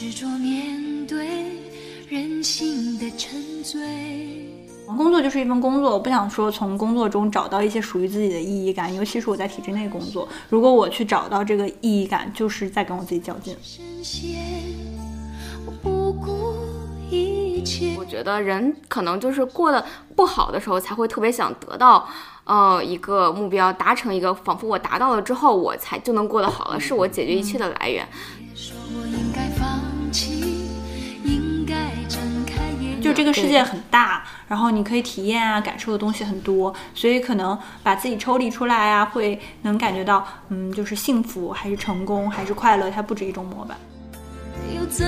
执着面对人性的沉醉。工作就是一份工作，我不想说从工作中找到一些属于自己的意义感，尤其是我在体制内工作，如果我去找到这个意义感，就是在跟我自己较劲。深陷我不顾一切我觉得人可能就是过得不好的时候，才会特别想得到，呃，一个目标，达成一个，仿佛我达到了之后，我才就能过得好了，是我解决一切的来源。说就这个世界很大，然后你可以体验啊、感受的东西很多，所以可能把自己抽离出来啊，会能感觉到，嗯，就是幸福还是成功还是快乐，它不止一种模板。又怎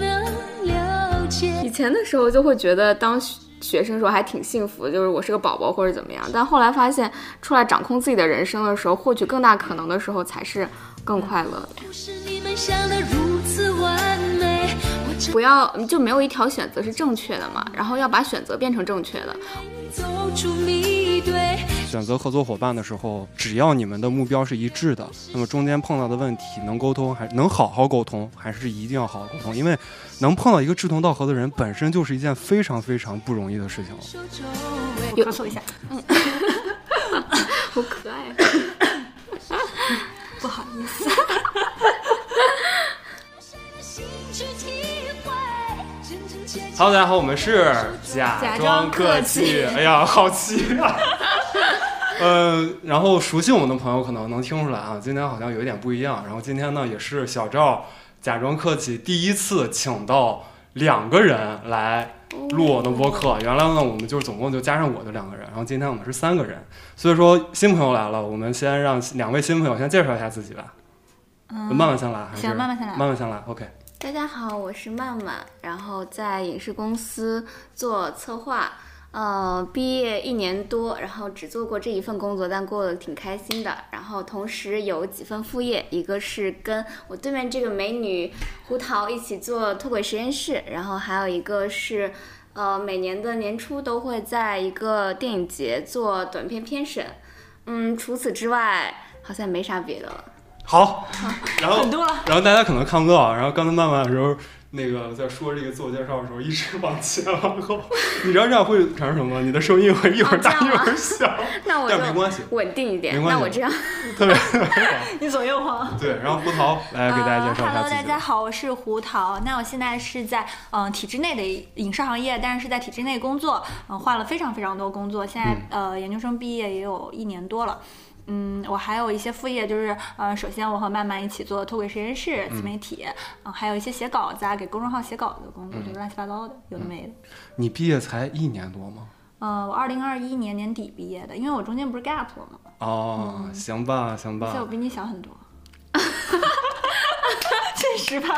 能了解？以前的时候就会觉得当学学生时候还挺幸福的，就是我是个宝宝或者怎么样。但后来发现，出来掌控自己的人生的时候，获取更大可能的时候，才是更快乐的。不要就没有一条选择是正确的嘛，然后要把选择变成正确的。走出迷堆。选择合作伙伴的时候，只要你们的目标是一致的，那么中间碰到的问题能沟通，还能好好沟通，还是一定要好好沟通，因为能碰到一个志同道合的人，本身就是一件非常非常不容易的事情咳嗽一下，嗯好 可爱。Hello，大家好，我们是假装客气。哎呀，好气啊！呃，然后熟悉我们的朋友可能能听出来啊，今天好像有一点不一样。然后今天呢，也是小赵假装客气第一次请到两个人来录我的播客。原来呢，我们就是总共就加上我的两个人，然后今天我们是三个人。所以说新朋友来了，我们先让两位新朋友先介绍一下自己吧。嗯，慢慢先来，还是行慢慢先来慢慢先来。OK。大家好，我是曼曼，然后在影视公司做策划，呃，毕业一年多，然后只做过这一份工作，但过得挺开心的。然后同时有几份副业，一个是跟我对面这个美女胡桃一起做脱轨实验室，然后还有一个是。呃，每年的年初都会在一个电影节做短片片审，嗯，除此之外好像没啥别的了。好，然后很多了然后大家可能看不到，然后刚才慢慢的时候，那个在说这个自我介绍的时候，一直往前往后，你知道这样会产生什么吗？你的声音会一会儿大、一会儿小，那我就但没关系，稳定一点。没关系那我这样，特别 你左右晃。对。然后胡桃来给大家介绍一下呃 Hello，大家好，我是胡桃。那我现在是在嗯、呃体制内的影视行业，但是是在体制内工作，嗯、换了非常非常多工作。现在、嗯呃研究生毕业也有一年多了。嗯，我还有一些副业，就是呃，首先我和曼曼一起做脱轨实验室、自媒体，嗯、还有一些写稿子啊，给公众号写稿子的工作，就是乱七八糟的，有的没的。你毕业才一年多吗？呃，我二零二一年年底毕业的，因为我中间不是 gap 了吗？哦，行吧，行吧，而且我比你小很多。确实吧？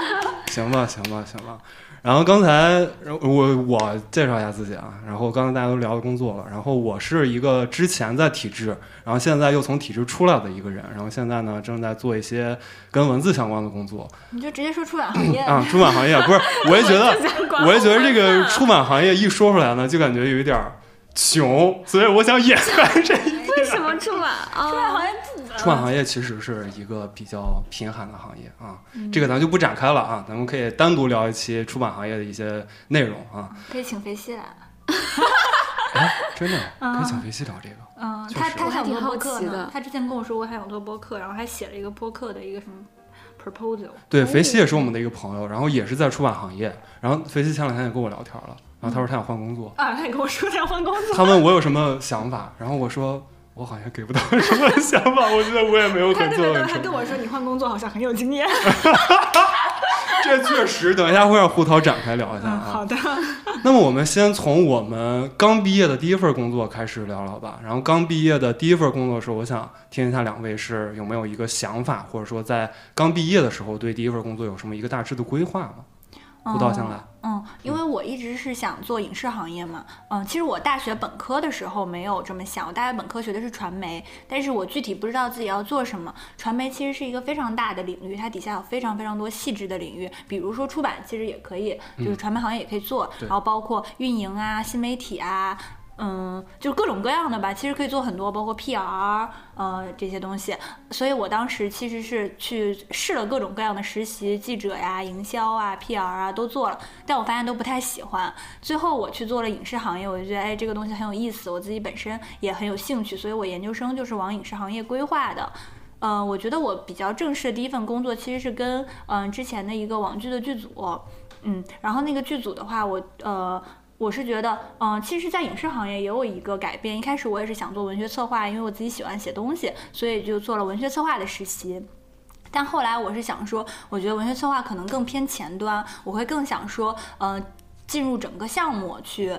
行吧，行吧，行吧。然后刚才我我介绍一下自己啊，然后刚才大家都聊了工作了，然后我是一个之前在体制，然后现在又从体制出来的一个人，然后现在呢正在做一些跟文字相关的工作你就直接说出版行业啊，出版行业不是，我也觉得，我也觉得这个出版行业一说出来呢，就感觉有一点儿穷，所以我想掩盖这一点。为什么出版啊？出版行业出版行业其实是一个比较贫寒的行业啊，这个咱就不展开了啊，咱们可以单独聊一期出版行业的一些内容啊。可以请肥西来。哎，真的 可以请肥西聊这个。嗯，他他想做我还挺好播客呢奇的。他之前跟我说过他想做播客，然后还写了一个播客的一个什么 proposal。对，肥西也是我们的一个朋友，然后也是在出版行业。然后肥西前两天也跟我聊天了，然后他说他想换工作，啊，他也跟我说他要换工作。他问我有什么想法，然后我说我好像给不到什么想法，我觉得我也没有很特别逗，他做很成。跟我说你换工作好像很有经验。这确实，等一下会让胡桃展开聊一下嗯，啊。好的。那么我们先从我们刚毕业的第一份工作开始聊聊吧。然后刚毕业的第一份工作的时候，我想听一下两位是有没有一个想法，或者说在刚毕业的时候对第一份工作有什么一个大致的规划吗？胡桃先来。嗯，因为我一直是想做影视行业嘛。嗯，其实我大学本科的时候没有这么想，我大学本科学的是传媒，但是我具体不知道自己要做什么。传媒其实是一个非常大的领域，它底下有非常非常多细致的领域，比如说出版，其实也可以，就是传媒行业也可以做，对然后包括运营啊、新媒体啊。嗯，就各种各样的吧，其实可以做很多，包括 PR，呃，这些东西。所以我当时其实是去试了各种各样的实习，记者呀、营销啊、PR 啊都做了，但我发现都不太喜欢。最后我去做了影视行业，我就觉得哎，这个东西很有意思，我自己本身也很有兴趣，所以我研究生就是往影视行业规划的。嗯，我觉得我比较正式的第一份工作其实是跟嗯之前的一个网剧的剧组，嗯，然后那个剧组的话，我呃。我是觉得，嗯，其实，在影视行业也有一个改变。一开始我也是想做文学策划，因为我自己喜欢写东西，所以就做了文学策划的实习。但后来我是想说，我觉得文学策划可能更偏前端，我会更想说，呃，进入整个项目去，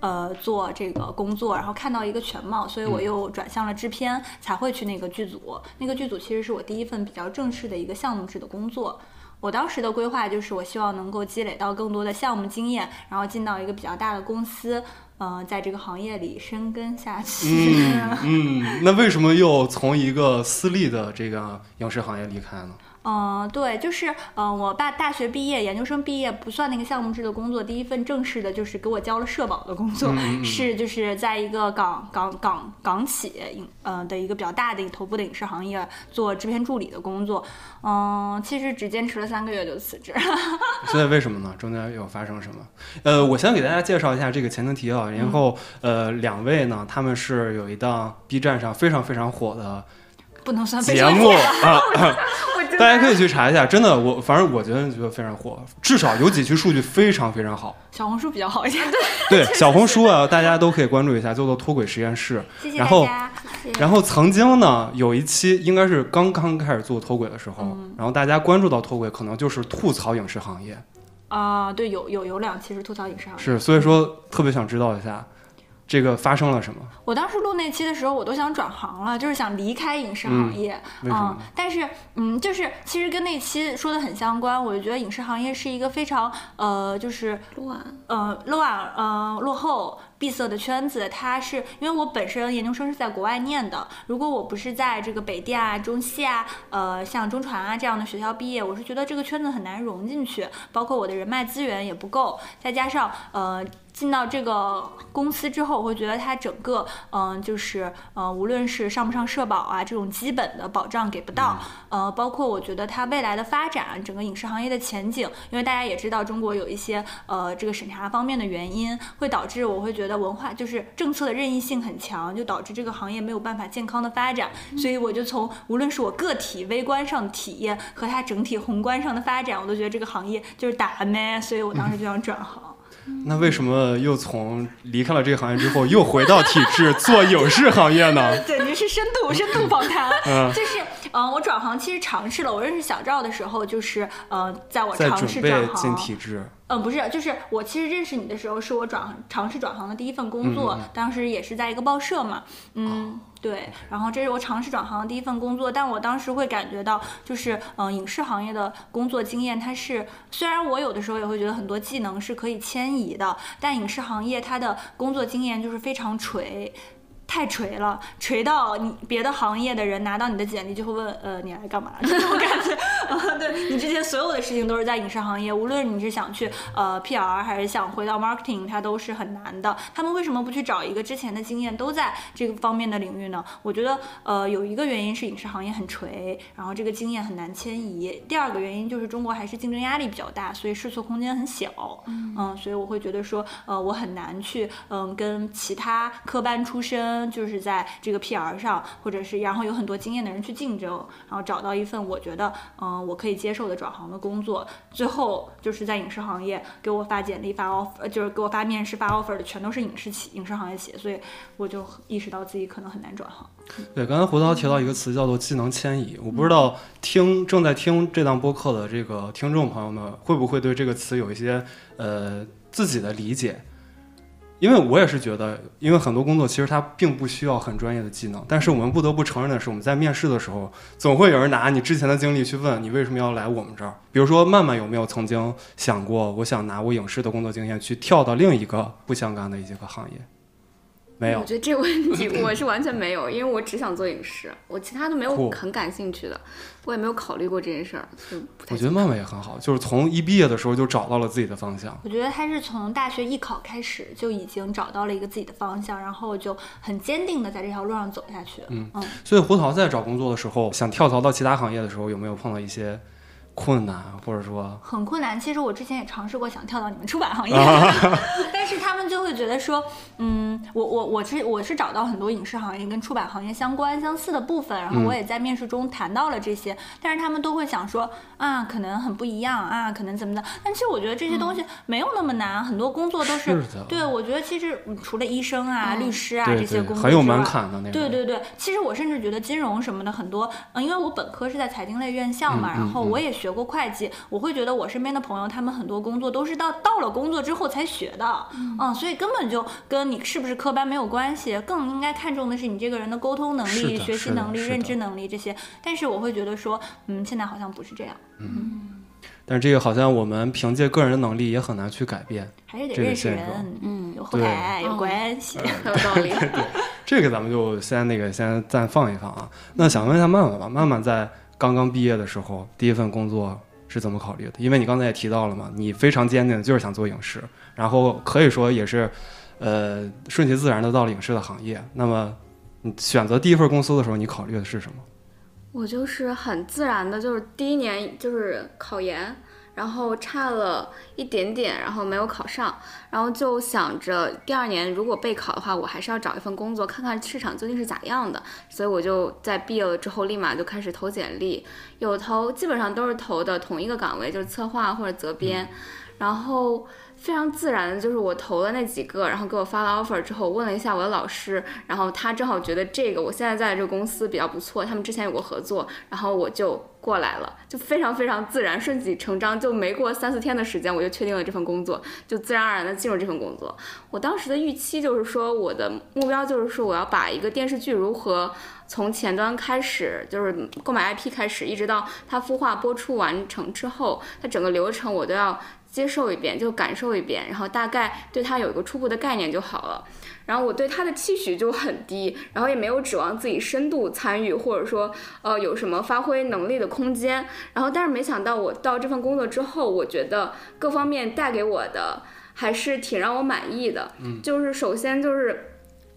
呃，做这个工作，然后看到一个全貌。所以我又转向了制片，才会去那个剧组。那个剧组其实是我第一份比较正式的一个项目制的工作。我当时的规划就是，我希望能够积累到更多的项目经验，然后进到一个比较大的公司，呃，在这个行业里深耕下去。嗯 嗯，那为什么又从一个私立的这个影视行业离开呢？嗯，对，就是嗯，我爸大学毕业、研究生毕业不算那个项目制的工作，第一份正式的就是给我交了社保的工作，是就是在一个港港港港企影呃的一个比较大的一个头部的影视行业做制片助理的工作。嗯，其实只坚持了三个月就辞职。所以为什么呢？中间有发生什么？呃，我先给大家介绍一下这个前情提要，然后呃，两位呢，他们是有一档 B 站上非常非常火的。不能算节目啊，大家可以去查一下，真的，我反正我觉得觉得非常火，至少有几期数据非常非常好。小红书比较好一些，对 对，小红书啊，大家都可以关注一下，叫做脱轨实验室。谢谢然后，谢谢然后曾经呢，有一期应该是刚刚开始做脱轨的时候，然后大家关注到脱轨，可能就是吐槽影视行业，啊，对，有有有两期是吐槽影视行业。是，所以说特别想知道一下，这个发生了什么？我当时录那期的时候，我都想转行了，就是想离开影视行业。嗯嗯，但是嗯，就是其实跟那期说的很相关。我就觉得影视行业是一个非常呃，就是乱，呃啊呃落后闭塞的圈子，它是因为我本身研究生是在国外念的，如果我不是在这个北电啊、中戏啊、呃像中传啊这样的学校毕业，我是觉得这个圈子很难融进去，包括我的人脉资源也不够，再加上呃。进到这个公司之后，我会觉得它整个，嗯、就是，呃，无论是上不上社保啊，这种基本的保障给不到，呃，包括我觉得它未来的发展，整个影视行业的前景，因为大家也知道中国有一些呃这个审查方面的原因，会导致我会觉得文化就是政策的任意性很强，就导致这个行业没有办法健康的发展。所以我就从无论是我个体微观上的体验和它整体宏观上的发展，我都觉得这个行业就是打咩，所以我当时就想转行。那为什么又从离开了这个行业之后，又回到体制做影视行业呢？简直是深度深度访谈。嗯就是，嗯、我转行其实尝试了。我认识小赵的时候，就是，呃，在我在尝试转进行。体制，嗯，不是，就是我其实认识你的时候，是我转尝试转行的第一份工作，当时也是在一个报社嘛，嗯，对，然后这是我尝试转行的第一份工作，但我当时会感觉到，就是嗯、影视行业的工作经验，它是虽然我有的时候也会觉得很多技能是可以迁移的，但影视行业它的工作经验就是非常垂。太锤了，锤到你别的行业的人拿到你的简历就会问，呃，你来干嘛？这种 感觉。啊，对你之前所有的事情都是在影视行业，无论你是想去呃 PR 还是想回到 marketing，它都是很难的。他们为什么不去找一个之前的经验都在这个方面的领域呢？我觉得呃有一个原因是影视行业很锤，然后这个经验很难迁移。第二个原因就是中国还是竞争压力比较大，所以试错空间很小。嗯所以我会觉得说，呃，我很难去嗯跟其他科班出身，就是在这个 PR 上，或者是然后有很多经验的人去竞争，然后找到一份我觉得嗯我可以接受的转行的工作。最后就是在影视行业给我发简历发 offer，就是给我发面试发 offer 的全都是影视企影视行业企业，所以我就意识到自己可能很难转行。对，刚才胡涛提到一个词叫做技能迁移，我不知道听正在听这档播客的这个听众朋友们会不会对这个词有一些呃自己的理解。因为我也是觉得，因为很多工作其实它并不需要很专业的技能，但是我们不得不承认的是，我们在面试的时候，总会有人拿你之前的经历去问你为什么要来我们这儿。比如说，曼曼有没有曾经想过，我想拿我影视的工作经验去跳到另一个不相干的一些个行业？没有我觉得这个问题 我是完全没有，因为我只想做影视，我其他都没有很感兴趣的，我也没有考虑过这件事儿，就不太我觉得曼曼也很好，就是从一毕业的时候就找到了自己的方向。我觉得他是从大学艺考开始就已经找到了一个自己的方向，然后就很坚定的在这条路上走下去。嗯所以胡桃在找工作的时候，想跳槽到其他行业的时候，有没有碰到一些困难，或者说很困难。其实我之前也尝试过想跳到你们出版行业，啊 但是他们就会觉得说，嗯，我我我是我是找到很多影视行业跟出版行业相关相似的部分，然后嗯我也在面试中谈到了这些，但是他们都会想说啊，可能很不一样啊，可能怎么的。但其实我觉得这些东西没有那么难，很多工作都是的对我觉得其实嗯除了医生啊、律师啊这些工作很有门槛的那种？对对对，其实我甚至觉得金融什么的很多，嗯，因为我本科是在财经类院校嘛，然后我也学过会计，我会觉得我身边的朋友他们很多工作都是到到了工作之后才学的，嗯所以根本就跟你是不是科班没有关系，更应该看重的是你这个人的沟通能力、学习能力、认知能力这些。但是我会觉得说，嗯，现在好像不是这样，嗯但是这个好像我们凭借个人的能力也很难去改变。还是得认识人，嗯有后台，有哦关系。很有道理。这个咱们就先那个先暂放一放啊。那想问一下曼曼吧，曼曼在刚刚毕业的时候，第一份工作是怎么考虑的？因为你刚才也提到了嘛，你非常坚定的就是想做影视，然后可以说也是，呃，顺其自然的到了影视的行业。那么你选择第一份公司的时候，你考虑的是什么？我就是很自然的，就是第一年就是考研，然后差了一点点，然后没有考上，然后就想着第二年如果备考的话，我还是要找一份工作，看看市场究竟是咋样的。所以我就在毕业了之后，立马就开始投简历，有投基本上都是投的同一个岗位，就是策划或者责编，然后。非常自然的，就是我投了那几个，然后给我发了 offer 之后，问了一下我的老师，然后他正好觉得这个我现在在这个公司比较不错，他们之前有过合作，然后我就过来了，就非常非常自然，顺理成章，就没过三四天的时间，我就确定了这份工作，就自然而然的进入这份工作。我当时的预期就是说，我的目标就是说，我要把一个电视剧如何从前端开始，就是购买 IP 开始，一直到它孵化播出完成之后，它整个流程我都要接受一遍，就感受一遍，然后大概对它有一个初步的概念就好了。然后我对它的期许就很低，然后也没有指望自己深度参与，或者说呃有什么发挥能力的空间。然后但是没想到我到这份工作之后，我觉得各方面带给我的还是挺让我满意的。嗯，就是首先就是。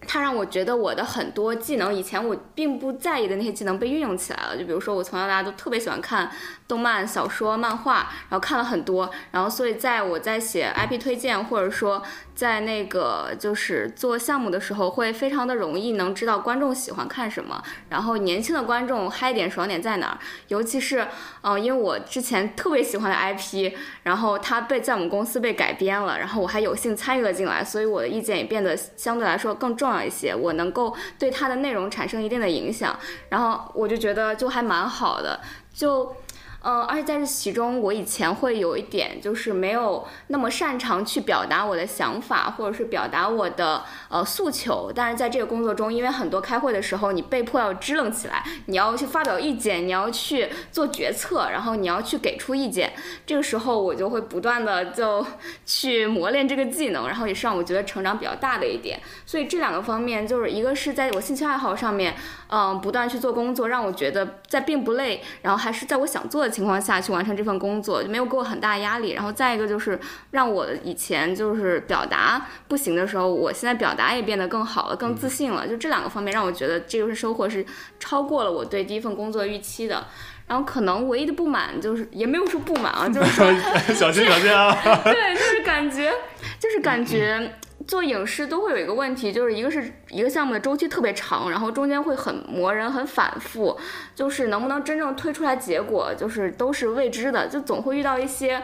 它让我觉得我的很多技能，以前我并不在意的那些技能被运用起来了。就比如说，我从小到大都特别喜欢看动漫、小说、漫画，然后看了很多，然后所以在我在写 IP 推荐，或者说在那个就是做项目的时候，会非常的容易能知道观众喜欢看什么，然后年轻的观众嗨点爽点在哪儿。尤其是，嗯、因为我之前特别喜欢的 IP，然后它被在我们公司被改编了，然后我还有幸参与了进来，所以我的意见也变得相对来说更重要一些，我能够对它的内容产生一定的影响，然后我就觉得就还蛮好的，就。嗯，而且在这其中，我以前会有一点就是没有那么擅长去表达我的想法，或者是表达我的呃诉求。但是在这个工作中，因为很多开会的时候，你被迫要支棱起来，你要去发表意见，你要去做决策，然后你要去给出意见。这个时候，我就会不断的就 去磨练这个技能，然后也是让我觉得成长比较大的一点。所以这两个方面，就是一个是在我兴趣爱好上面，嗯，不断去做工作，让我觉得在并不累，然后还是在我想做的情况下去完成这份工作，就没有给我很大压力。然后再一个就是让我以前就是表达不行的时候，我现在表达也变得更好了，更自信了。就这两个方面让我觉得这个是收获是超过了我对第一份工作预期的。然后可能唯一的不满就是也没有说不满啊，就是说小心小心啊！对，就是感觉，就是感觉做影视都会有一个问题，就是一个是一个项目的周期特别长，然后中间会很磨人、很反复，就是能不能真正推出来结果，就是都是未知的，就总会遇到一些，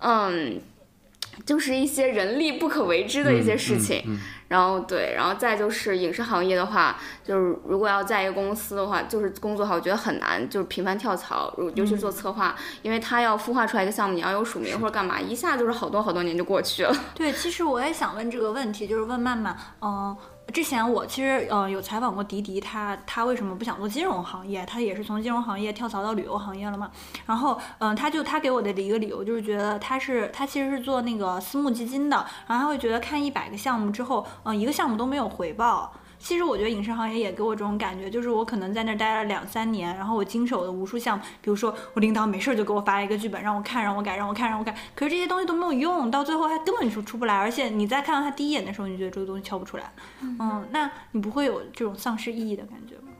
嗯。就是一些人力不可为之的一些事情，嗯嗯然后对，然后再就是影视行业的话，就是如果要在一个公司的话，就是工作的话，我觉得很难，就是频繁跳槽，如尤其是做策划，因为他要孵化出来一个项目，你要有署名或者干嘛，一下就是好多好多年就过去了。对，其实我也想问这个问题，就是问曼曼，嗯、之前我其实呃有采访过迪迪，他他为什么不想做金融行业？他也是从金融行业跳槽到旅游行业了嘛。然后嗯、他就他给我的一个理由就是觉得他是他其实是做那个私募基金的，然后他会觉得看一百个项目之后，嗯、一个项目都没有回报。其实我觉得影视行业也给我这种感觉，就是我可能在那儿待了两三年，然后我经手的无数项目，比如说我领导没事儿就给我发一个剧本让我看，让我改，让我看，让我改，可是这些东西都没有用，到最后他根本就出不来，而且你再看到他第一眼的时候，你觉得这个东西敲不出来，嗯，那你不会有这种丧失意义的感觉吗？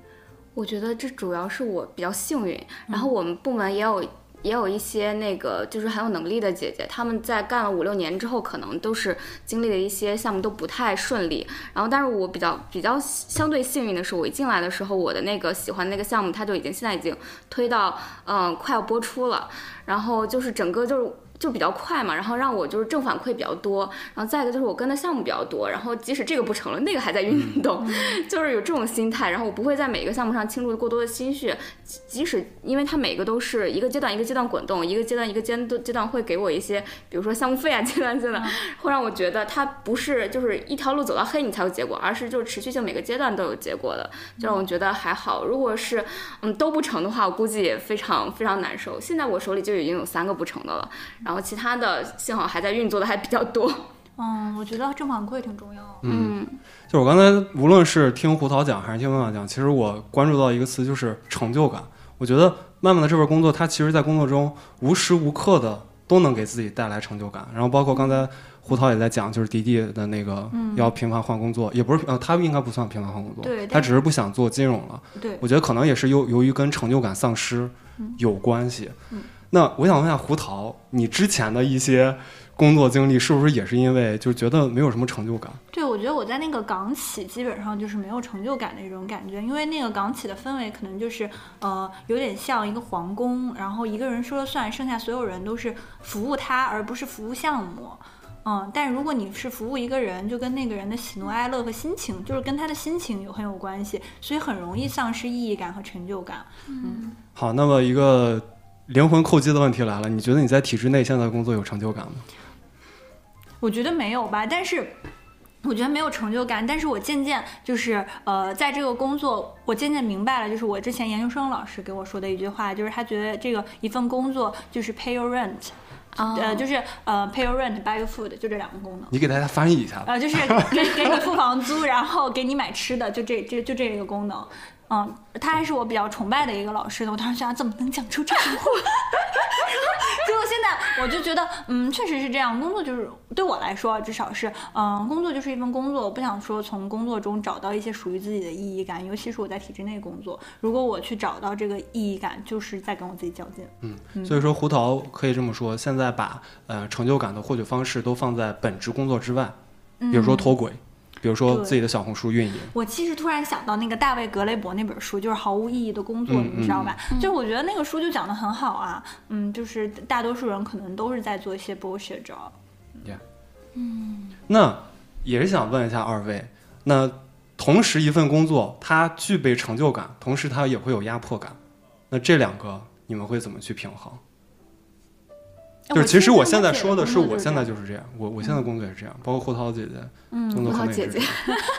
我觉得这主要是我比较幸运，然后我们部门也有。也有一些那个就是很有能力的姐姐，她们在干了五六年之后，可能都是经历了一些项目都不太顺利。然后，但是我比较比较相对幸运的是，我一进来的时候，我的那个喜欢的那个项目，它就已经现在已经推到嗯快要播出了。然后就是整个就是就比较快嘛，然后让我就是正反馈比较多，然后再一个就是我跟的项目比较多，然后即使这个不成了，那个还在运动，就是有这种心态，然后我不会在每个项目上倾注过多的心血，即即使因为它每个都是一个阶段一个阶段滚动，一个阶段一个阶段阶段会给我一些，比如说项目费啊，阶段阶段会让我觉得它不是就是一条路走到黑你才有结果，而是就是持续性每个阶段都有结果的，就让我觉得还好。如果是嗯都不成的话，我估计也非常非常难受。现在我手里就已经有三个不成的了。然后其他的幸好还在运作的还比较多。嗯，我觉得正反馈挺重要。嗯，就是我刚才无论是听胡桃讲还是听曼曼讲，其实我关注到一个词就是成就感。我觉得曼曼的这份工作，它其实在工作中无时无刻的都能给自己带来成就感。然后包括刚才胡桃也在讲，就是迪迪的那个要频繁换工作，也不是呃，他应该不算频繁换工作，对他只是不想做金融了。对，我觉得可能也是由由于跟成就感丧失有关系。嗯那我想问一下胡桃，你之前的一些工作经历是不是也是因为就觉得没有什么成就感？对，我觉得我在那个港企基本上就是没有成就感的一种感觉，因为那个港企的氛围可能就是呃有点像一个皇宫，然后一个人说了算，剩下所有人都是服务他，而不是服务项目。嗯，但如果你是服务一个人，就跟那个人的喜怒哀乐和心情，就是跟他的心情有很有关系，所以很容易丧失意义感和成就感。嗯，好，那么一个灵魂扣击的问题来了，你觉得你在体制内现在工作有成就感吗？我觉得没有吧，但是。我觉得没有成就感，但是我渐渐就是呃，在这个工作，我渐渐明白了，就是我之前研究生老师给我说的一句话，就是他觉得这个一份工作就是 pay your rent，、呃，就是呃 pay your rent buy your food，就这两个功能。你给大家翻译一下吧。呃，就是给给你付房租，然后给你买吃的，就这这就这一个功能。嗯，他还是我比较崇拜的一个老师呢。我当时想，怎么能讲出这种话？结果现在我就觉得，嗯，确实是这样。工作就是对我来说，至少是，嗯，工作就是一份工作。我不想说从工作中找到一些属于自己的意义感，尤其是我在体制内工作。如果我去找到这个意义感，就是在跟我自己较劲。嗯，所以说胡桃可以这么说，现在把呃成就感的获取方式都放在本职工作之外，比如说脱轨，比如说自己的小红书运营。我其实突然想到那个大卫·格雷伯那本书，就是《毫无意义的工作》，嗯你知道吧？就是我觉得那个书就讲的很好啊，嗯，就是大多数人可能都是在做一些 bullshit job。那也是想问一下二位，那同时一份工作，它具备成就感，同时它也会有压迫感，那这两个你们会怎么去平衡？就是其实我现在说的是，我现在就是这样，我我现在工作也是这样，包括胡桃姐姐，胡桃 姐姐。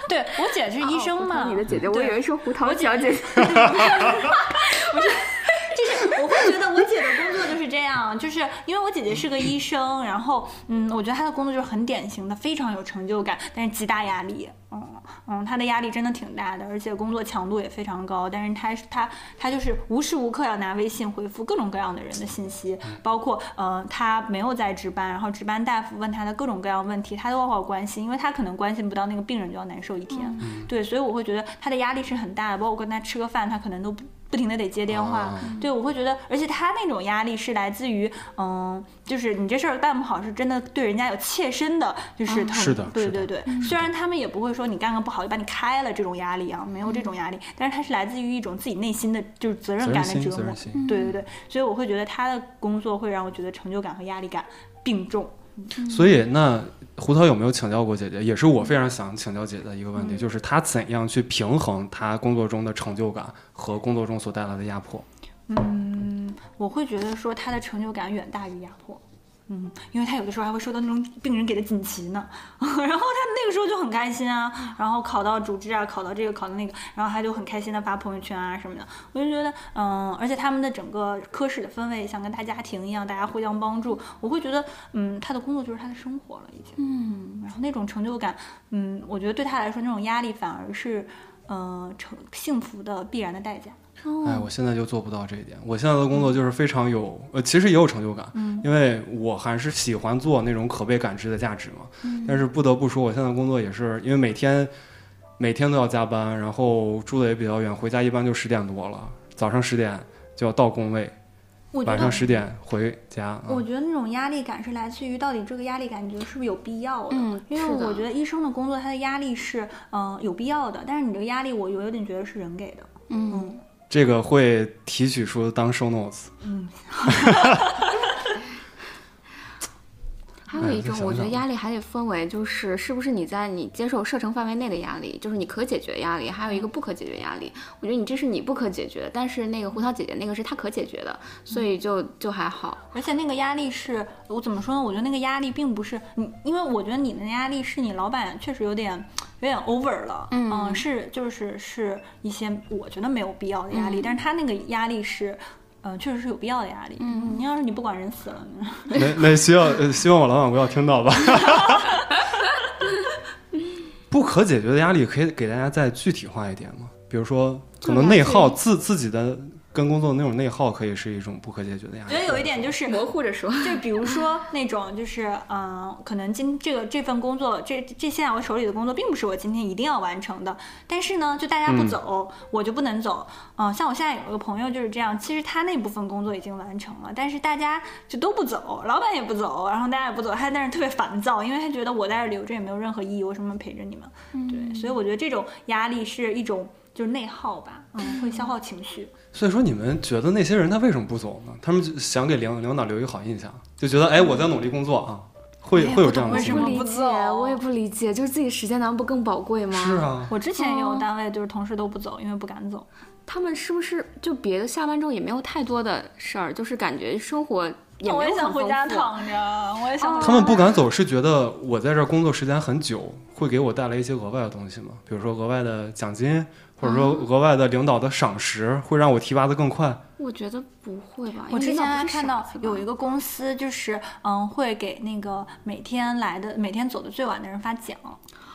对我姐是医生嘛，哦你的姐姐，我对以为是胡桃小姐姐。就是我会觉得我姐的工作就是这样，就是因为我姐姐是个医生，然后嗯，我觉得她的工作就是很典型的，非常有成就感，但是极大压力。嗯嗯，她的压力真的挺大的，而且工作强度也非常高。但是她是她她就是无时无刻要拿微信回复各种各样的人的信息，包括呃她没有在值班，然后值班大夫问她的各种各样问题，她都要关心，因为她可能关心不到那个病人就要难受一天。对，所以我会觉得她的压力是很大的，包括我跟她吃个饭，她可能都不不停的得接电话。啊对，我会觉得，而且他那种压力是来自于，嗯，就是你这事儿办不好，是真的对人家有切身的，就是疼。是的是的对对对。虽然他们也不会说你干个不好就把你开了这种压力啊，没有这种压力，但是它是来自于一种自己内心的就是责任感的折磨责任。心。对对对，所以我会觉得他的工作会让我觉得成就感和压力感并重。所以那胡桃有没有请教过姐姐？也是我非常想请教姐姐的一个问题，就是她怎样去平衡她工作中的成就感和工作中所带来的压迫？嗯，我会觉得说他的成就感远大于压迫。嗯，因为他有的时候还会收到那种病人给的锦旗呢，然后他那个时候就很开心啊，然后考到主治啊，考到这个考到那个，然后他就很开心的发朋友圈啊什么的，我就觉得，嗯，而且他们的整个科室的氛围像跟大家庭一样，大家互相帮助，我会觉得，嗯，他的工作就是他的生活了已经，嗯，然后那种成就感，嗯，我觉得对他来说那种压力反而是，呃，成幸福的必然的代价。哎，我现在就做不到这一点。我现在的工作就是非常有，呃，其实也有成就感，嗯因为我还是喜欢做那种可被感知的价值嘛。嗯但是不得不说，我现在工作也是因为每天每天都要加班，然后住的也比较远，回家一般就十点多了，早上十点就要到工位。晚上十点回家。嗯我觉得那种压力感是来自于到底这个压力感你觉得是不是有必要的？嗯因为我觉得医生的工作他的压力是嗯、呃有必要的，但是你这个压力我有点觉得是人给的。嗯，这个会提取出当 show notes。还有一种，我觉得压力还得分为，就是是不是你在你接受射程范围内的压力，就是你可解决压力，还有一个不可解决压力。我觉得你这是你不可解决的，但是那个胡桃姐姐那个是她可解决的，所以就就还好。而且那个压力是我怎么说呢？我觉得那个压力并不是你，因为我觉得你的压力是你老板确实有点有点 over 了，嗯是就是是一些我觉得没有必要的压力，但是他那个压力是。嗯、确实是有必要的压力。嗯，你要是你不管人死了，那那希望呃希望我老板不要听到吧。不可解决的压力可以给大家再具体化一点吗？比如说，可能内耗自自己的跟工作的那种内耗，可以是一种不可解决的压力我觉。得有一点就是模糊着说，就比如说那种，就是嗯、呃可能今这个这份工作，这这现在我手里的工作，并不是我今天一定要完成的。但是呢，就大家不走，我就不能走。嗯、像我现在有一个朋友就是这样，其实他那部分工作已经完成了，但是大家就都不走，老板也不走，然后大家也不走，他但是特别烦躁，因为他觉得我在这留着也没有任何意义，我什么陪着你们？对，所以我觉得这种压力是一种就是内耗吧，嗯，会消耗情绪。所以说，你们觉得那些人他为什么不走呢？他们就想给领领导留一个好印象，就觉得哎，我在努力工作啊，会哎会有这样的为什。么不走我也不理解，就是自己时间难道不更宝贵吗？是，啊，我之前也有哦单位就是同事都不走，因为不敢走。他们是不是就别的下班之后也没有太多的事儿，就是感觉生活也没我也想回家躺着，我也想。他们不敢走是觉得我在这儿工作时间很久，会给我带来一些额外的东西吗？比如说额外的奖金，或者说额外的领导的赏识，会让我提拔的更快。我觉得不会吧？我之前还还看到有一个，公司，就是嗯，会给那个每天来的、每天走的最晚的人发奖，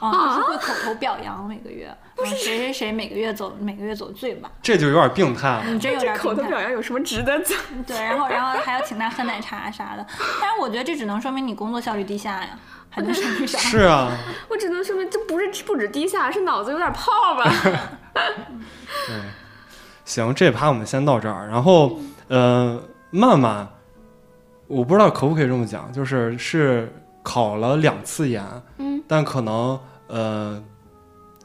嗯，就是会口头表扬每个月，嗯谁谁谁每个月走每个月走最晚，这就有点病态了。你真有点口头病态表扬有什么值得讲？对，然后然后还要请他喝奶茶啥的，但是我觉得这只能说明你工作效率低下呀，还能说明啥？是啊，我只能说明这不是不止低下，是脑子有点泡吧。对，行，这趴我们先到这儿。然后，呃，曼曼，我不知道可不可以这么讲，就是是考了两次研，嗯，但可能呃，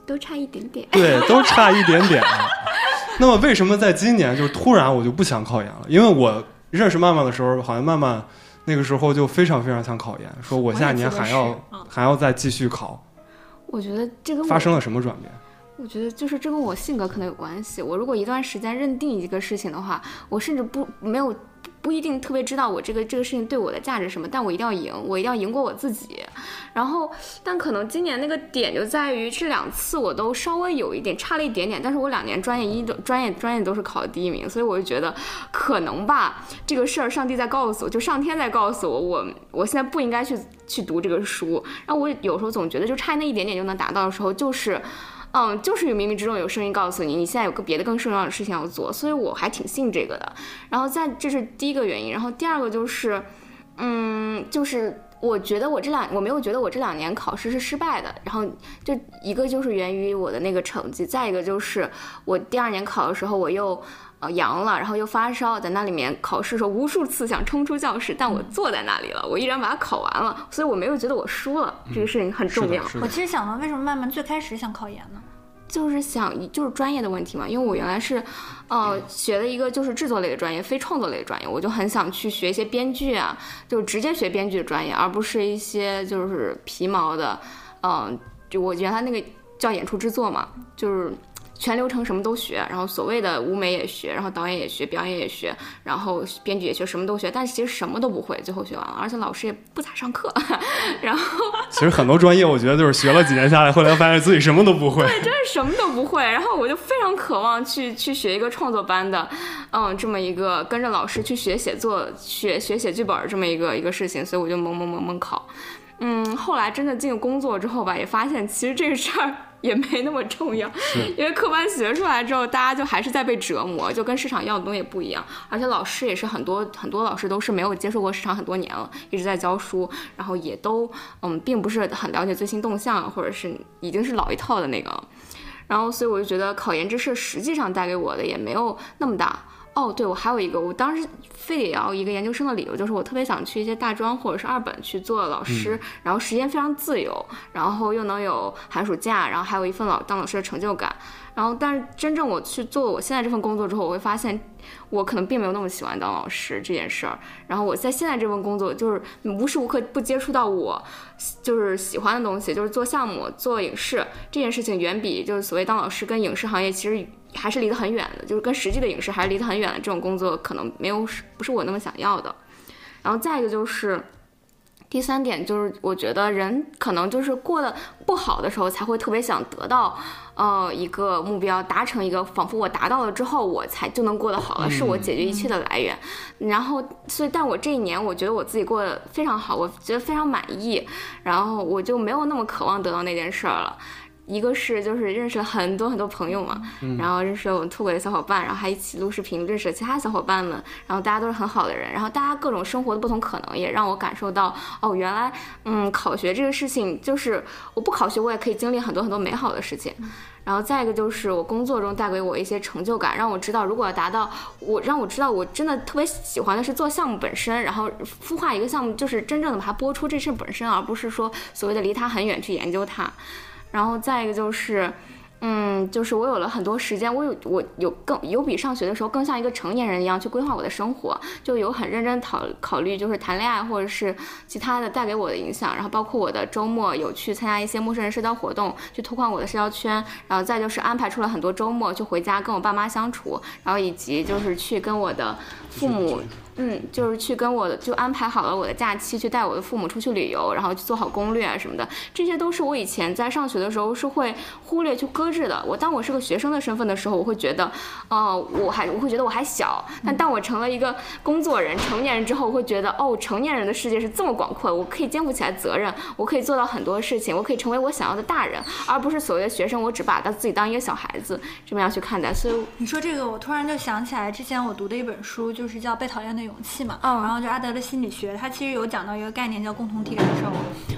都差一点点。对，都差一点点。那么为什么在今年就突然我就不想考研了？因为我认识曼曼的时候，好像曼曼那个时候就非常非常想考研，说我下年还要还要再继续考。我觉得这跟发生了什么转变？我觉得就是这跟我性格可能有关系。我如果一段时间认定一个事情的话，我甚至不没有不一定特别知道我这个这个事情对我的价值什么，但我一定要赢，我一定要赢过我自己。然后，但可能今年那个点就在于这两次我都稍微有一点差了一点点，但是我两年专业一都专业专业都是考的第一名，所以我就觉得可能吧，这个事儿上帝在告诉我，就上天在告诉我，我我现在不应该去去读这个书。然后我有时候总觉得就差那一点点就能达到的时候，就是。嗯，就是有冥冥之中有声音告诉你，你现在有个别的更重要的事情要做，所以我还挺信这个的。然后在这是第一个原因，然后第二个就是，嗯，就是我觉得我这两我没有觉得我这两年考试是失败的，然后就一个就是源于我的那个成绩，再一个就是我第二年考的时候我又。呃，阳了，然后又发烧，在那里面考试的时候，无数次想冲出教室，但我坐在那里了，我依然把它考完了，所以我没有觉得我输了，这个事情很，重要。我其实想问，为什么曼曼最开始想考研呢？就是想就是专业的问题嘛，因为我原来是，呃，学了一个就是制作类的专业，非创作类的专业，我就很想去学一些编剧啊，就直接学编剧的专业，而不是一些就是皮毛的，嗯、就我原来那个叫演出制作嘛，就是全流程什么都学，然后所谓的舞美也学，然后导演也学，表演也学，然后编剧也学，什么都学，但是其实什么都不会，最后学完了，而且老师也不咋上课，然后其实很多专业，我觉得就是学了几年下来，后来发现自己什么都不会。对，真是什么都不会。然后我就非常渴望去去学一个创作班的，嗯，这么一个跟着老师去学写作、学学写剧本这么一个一个事情，所以我就猛猛猛猛考。嗯，后来真的进入工作之后吧，也发现其实这个事儿 也没那么重要，因为科班学出来之后，大家就还是在被折磨，就跟市场要的东西不一样。而且老师也是很多很多老师都是没有接触过市场很多年了，一直在教书，然后也都嗯并不是很了解最新动向，或者是已经是老一套的那个。然后所以我就觉得考研这事实际上带给我的也没有那么大。哦，对，我还有一个，我当时非得要一个研究生的理由，就是我特别想去一些大专或者是二本去做老师，然后时间非常自由，然后又能有寒暑假，然后还有一份老当老师的成就感。然后，但是真正我去做我现在这份工作之后，我会发现，我可能并没有那么喜欢当老师这件事儿。然后我在现在这份工作，就是无时无刻不接触到我就是喜欢的东西，就是做项目、做影视这件事情，远比就是所谓当老师跟影视行业其实。还是离得很远的，就是跟实际的影视还是离得很远的这种工作，可能没有是不是我那么想要的。然后再一个就是第三点，就是我觉得人可能就是过得不好的时候，才会特别想得到呃一个目标，达成一个，仿佛我达到了之后，我才就能过得好了，是我解决一切的来源。然后所以，但我这一年，我觉得我自己过得非常好，我觉得非常满意，然后我就没有那么渴望得到那件事儿了。一个是就是认识了很多很多朋友嘛，然后认识了我们脱轨的小伙伴，然后还一起录视频，认识了其他小伙伴们，然后大家都是很好的人，然后大家各种生活的不同可能，也让我感受到哦，原来嗯，考学这个事情就是我不考学我也可以经历很多很多美好的事情，然后再一个就是我工作中带给我一些成就感，让我知道如果要达到我让我知道我真的特别喜欢的是做项目本身，然后孵化一个项目就是真正的把它播出这事本身，而不是说所谓的离它很远去研究它。然后再一个就是，嗯，就是我有了很多时间，我有我有更有比上学的时候更像一个成年人一样去规划我的生活，就有很认真考考虑就是谈恋爱或者是其他的带给我的影响，然后包括我的周末有去参加一些陌生人社交活动，去拓宽我的社交圈，然后再就是安排出了很多周末就回家跟我爸妈相处，然后以及就是去跟我的父母。嗯，就是去跟我的就安排好了我的假期，去带我的父母出去旅游，然后去做好攻略啊什么的，这些都是我以前在上学的时候是会忽略去搁置的。我当我是个学生的身份的时候，我会觉得，哦，我还我会觉得我还小。但当我成了一个工作人、成年人之后，我会觉得，哦，成年人的世界是这么广阔，我可以肩负起来责任，我可以做到很多事情，我可以成为我想要的大人，而不是所谓的学生，我只把他自己当一个小孩子这么样去看待。所以你说这个，我突然就想起来之前我读的一本书，就是叫《被讨厌的勇气》嘛。嗯。然后就阿德的心理学，他其实有讲到一个概念叫共同体感受，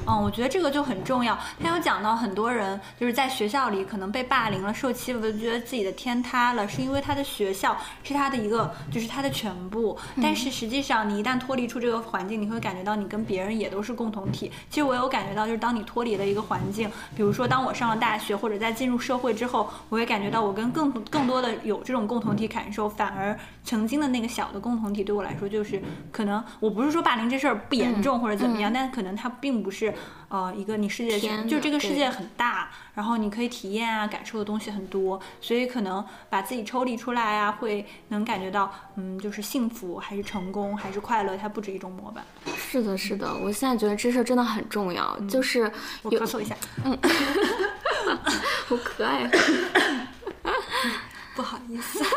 嗯，我觉得这个就很重要。他有讲到很多人就是在学校里可能被霸凌了、受欺负了，就觉得自己的天塌了，是因为他的学校是他的一个，就是他的全部。但是实际上，你一旦脱离出这个环境，你会感觉到你跟别人也都是共同体。其实我有感觉到，就是当你脱离了一个环境，比如说当我上了大学或者在进入社会之后，我会感觉到我跟更更多的有这种共同体感受，反而曾经的那个小的共同体对我来说就是。可能我不是说霸凌这事儿不严重或者怎么样，但可能它并不是呃一个你世界就这个世界很大，然后你可以体验啊感受的东西很多，所以可能把自己抽离出来啊，会能感觉到嗯就是幸福还是成功还是快乐，它不止一种模板。是的，是的，我现在觉得这事儿真的很重要，就是我咳嗽一下，嗯，好可爱，不好意思。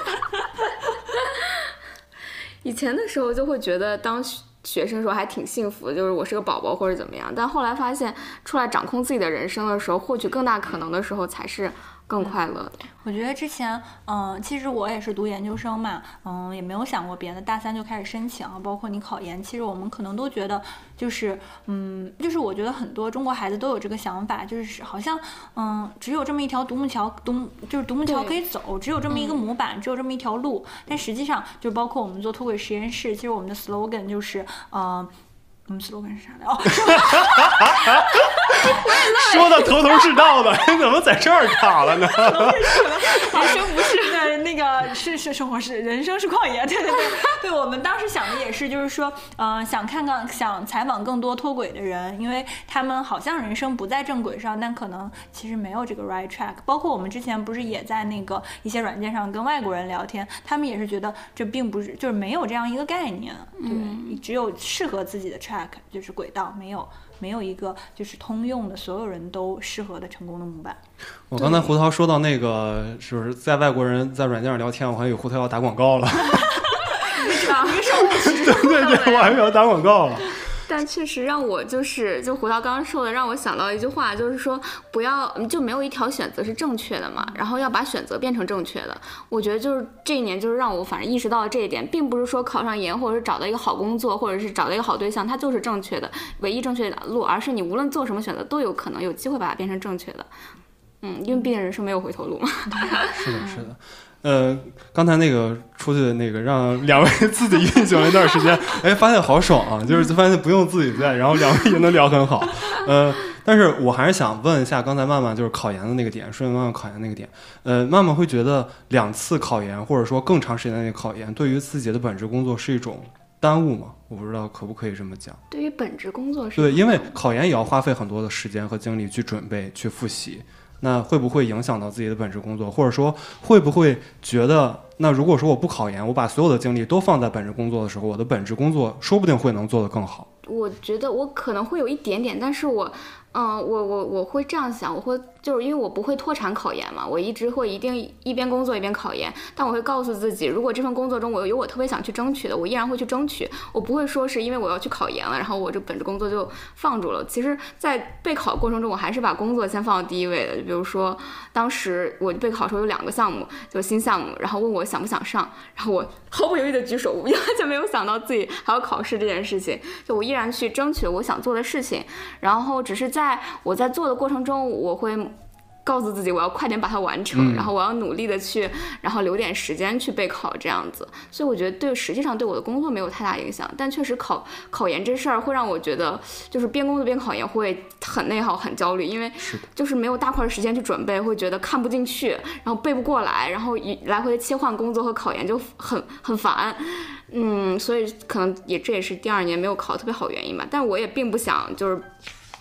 以前的时候就会觉得当学生时候还挺幸福的，就是我是个宝宝或者怎么样。但后来发现，出来掌控自己的人生的时候，获取更大可能的时候，才是。更快乐。我觉得之前，嗯，其实我也是读研究生嘛，嗯，也没有想过别的。大三就开始申请，包括你考研，其实我们可能都觉得，就是，嗯，就是我觉得很多中国孩子都有这个想法，就是好像，嗯，只有这么一条独木桥，独就是独木桥可以走，只有这么一个模板，只有这么一条路。但实际上，就包括我们做脱轨实验室，其实我们的 slogan 就是，嗯。我们 slogan 是啥的？哦，说的头头是道的，你 怎么在这儿卡了呢？人生，不是，不是，那那个是是生活是人生是旷野，对 对对，对我们当时想的也是，就是说，嗯、想看看想采访更多脱轨的人，因为他们好像人生不在正轨上，但可能其实没有这个 right track。包括我们之前不是也在那个一些软件上跟外国人聊天，他们也是觉得这并不是就是没有这样一个概念，对，只有适合自己的 track 就是轨道，没有。没有一个就是通用的，所有人都适合的成功的模板。我刚才胡涛说到那个，就是在外国人在软件上聊天，我还以为胡涛要打广告了。对对对，我还以为要打广告了。但确实让我就是就胡桃刚刚说的，让我想到一句话，就是说不要就没有一条选择是正确的嘛，然后要把选择变成正确的。我觉得就是这一年就是让我反正意识到了这一点，并不是说考上研或者是找到一个好工作，或者是找到一个好对象，它就是正确的唯一正确的路，而是你无论做什么选择都有可能有机会把它变成正确的。嗯，因为毕竟人生没有回头路嘛。是的，是的。呃，刚才那个出去的那个，让两位自己运行了一段时间，哎，发现好爽啊！就是发现不用自己在，然后两位 也能聊很好。呃，但是我还是想问一下，刚才曼曼就是考研的那个点，顺曼曼考研那个点，呃，曼曼会觉得两次考研或者说更长时间的那个考研，对于自己的本职工作是一种耽误吗？我不知道可不可以这么讲。对于本职工作是对，因为考研也要花费很多的时间和精力去准备、去复习。那会不会影响到自己的本职工作，或者说会不会觉得，那如果说我不考研，我把所有的精力都放在本职工作的时候，我的本职工作说不定会能做得更好？我觉得我可能会有一点点，但是我，嗯，我我我会这样想，我会就是因为我不会脱产考研嘛，我一直会一定一边工作一边考研，但我会告诉自己，如果这份工作中我有我特别想去争取的，我依然会去争取，我不会说是因为我要去考研了，然后我这本职工作就放住了。其实，在备考过程中，我还是把工作先放到第一位的。就比如说，当时我备考时候有两个项目，就新项目，然后问我想不想上，然后我 毫不犹豫的举手，我 完全没有想到自己还要考试这件事情，就我依然去争取我想做的事情，然后只是在我在做的过程中，我会。告诉自己我要快点把它完成，嗯然后我要努力的去，然后留点时间去备考这样子。所以我觉得对，实际上对我的工作没有太大影响，但确实考考研这事儿会让我觉得，就是边工作边考研会很内耗、很焦虑，因为就是没有大块儿时间去准备，会觉得看不进去，然后背不过来，然后一来回切换工作和考研就很很烦。嗯，所以可能也这也是第二年没有考特别好原因吧。但我也并不想就是。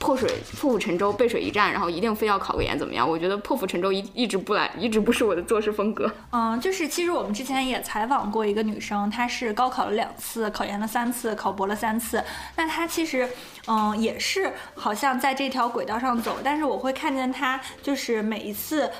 破水破釜沉舟，背水一战，然后一定非要考个研怎么样？我觉得破釜沉舟一一直不来，一直不是我的做事风格。嗯，就是其实我们之前也采访过一个女生，她是高考了两次，考研了三次，考博了三次。那她其实，嗯，也是好像在这条轨道上走，但是我会看见她就是每一次。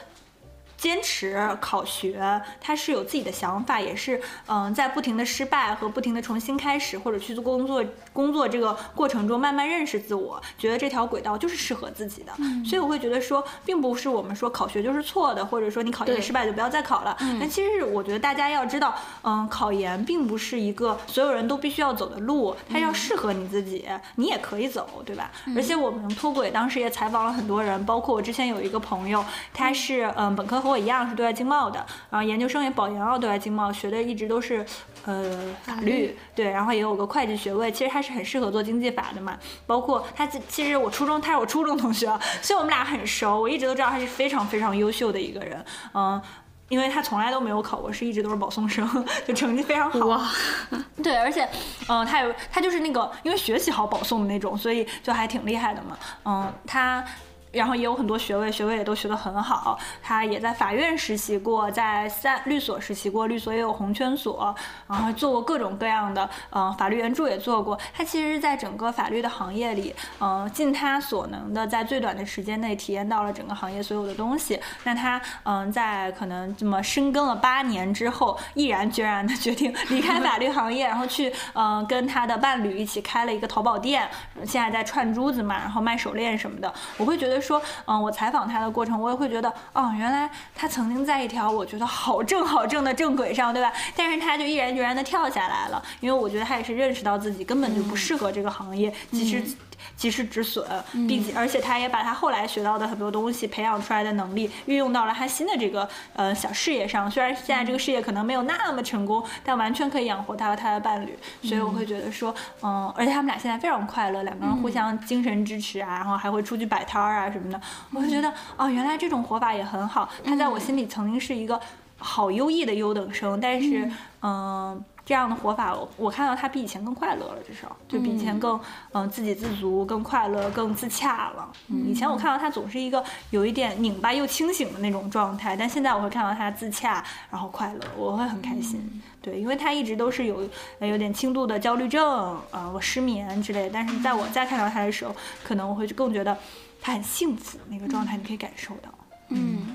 坚持考学，他是有自己的想法，也是嗯，在不停的失败和不停的重新开始，或者去做工作工作这个过程中，慢慢认识自我，觉得这条轨道就是适合自己的。所以我会觉得说，并不是我们说考学就是错的，或者说你考研失败就不要再考了。但其实我觉得大家要知道，嗯，考研并不是一个所有人都必须要走的路，它要适合你自己，你也可以走，对吧？而且我们脱轨当时也采访了很多人，包括我之前有一个朋友，他是嗯本科和我一样是对外经贸的，然后研究生也保研了对外经贸，学的一直都是呃法律，对，然后也有个会计学位，其实他是很适合做经济法的嘛。包括他其其实我初中他是我初中同学，所以我们俩很熟，我一直都知道他是非常非常优秀的一个人，嗯。因为他从来都没有考过试，一直都是保送生，就成绩非常好。哇，对，而且，嗯、他有他就是那个因为学习好保送的那种，所以就还挺厉害的嘛。嗯，他。然后也有很多学位，学位也都学得很好。他也在法院实习过，在三律所实习过，律所也有红圈所，然后做过各种各样的，嗯、法律援助也做过。他其实，在整个法律的行业里，嗯、尽他所能的，在最短的时间内体验到了整个行业所有的东西。那他，嗯、在可能这么深耕了八年之后，毅然决然的决定离开法律行业，然后去，嗯、跟他的伴侣一起开了一个淘宝店，现在在串珠子嘛，然后卖手链什么的。我会觉得说，嗯、我采访他的过程，我也会觉得，哦，原来他曾经在一条我觉得好正好正的正轨上，对吧？但是他就毅然决然的跳下来了，因为我觉得他也是认识到自己根本就不适合这个行业，及时及时止损，并且而且他也把他后来学到的很多东西，培养出来的能力运用到了他新的这个呃小事业上。虽然现在这个事业可能没有那么成功，但完全可以养活他和他的伴侣。所以我会觉得说，嗯，而且他们俩现在非常快乐，两个人互相精神支持啊，然后还会出去摆摊儿啊什么的。我就觉得，哦，原来这种活法也很好。他在我心里曾经是一个好优异的优等生，但是嗯。这样的活法，我我看到他比以前更快乐了，至少就比以前更嗯自给自足、更快乐、更自洽了。嗯，以前我看到他总是一个有一点拧巴又清醒的那种状态，但现在我会看到他自洽，然后快乐，我会很开心。对，因为他一直都是有有点轻度的焦虑症，呃，我失眠之类。但是在我再看到他的时候，可能我会更觉得他很幸福，那个状态你可以感受到。嗯，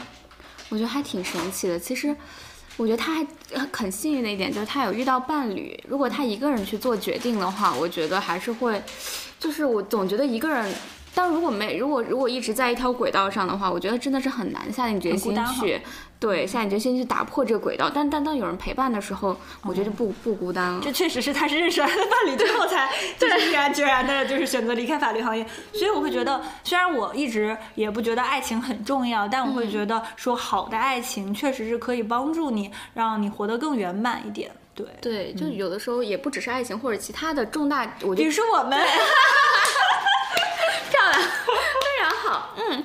我觉得还挺神奇的，其实。我觉得他还很幸运的一点就是他有遇到伴侣。如果他一个人去做决定的话，我觉得还是会，就是我总觉得一个人。但如果没如果如果一直在一条轨道上的话，我觉得真的是很难下定决心去，对现在你就先去打破这个轨道。但但当有人陪伴的时候，我觉得不不孤单了。这确实是他是认识了伴侣之后才 就是毅然决然的，就是选择离开法律行业。所以我会觉得，虽然我一直也不觉得爱情很重要，但我会觉得说好的爱情确实是可以帮助你，让你活得更圆满一点。对对，就有的时候也不只是爱情或者其他的重大，我觉得比如说我们。漂亮，非常好，嗯。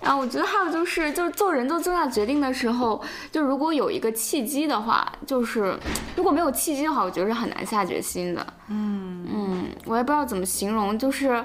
然后我觉得还有就是，就是做人做重大决定的时候，就如果有一个契机的话，就是如果没有契机的话，我觉得是很难下决心的。嗯嗯，我也不知道怎么形容，就是，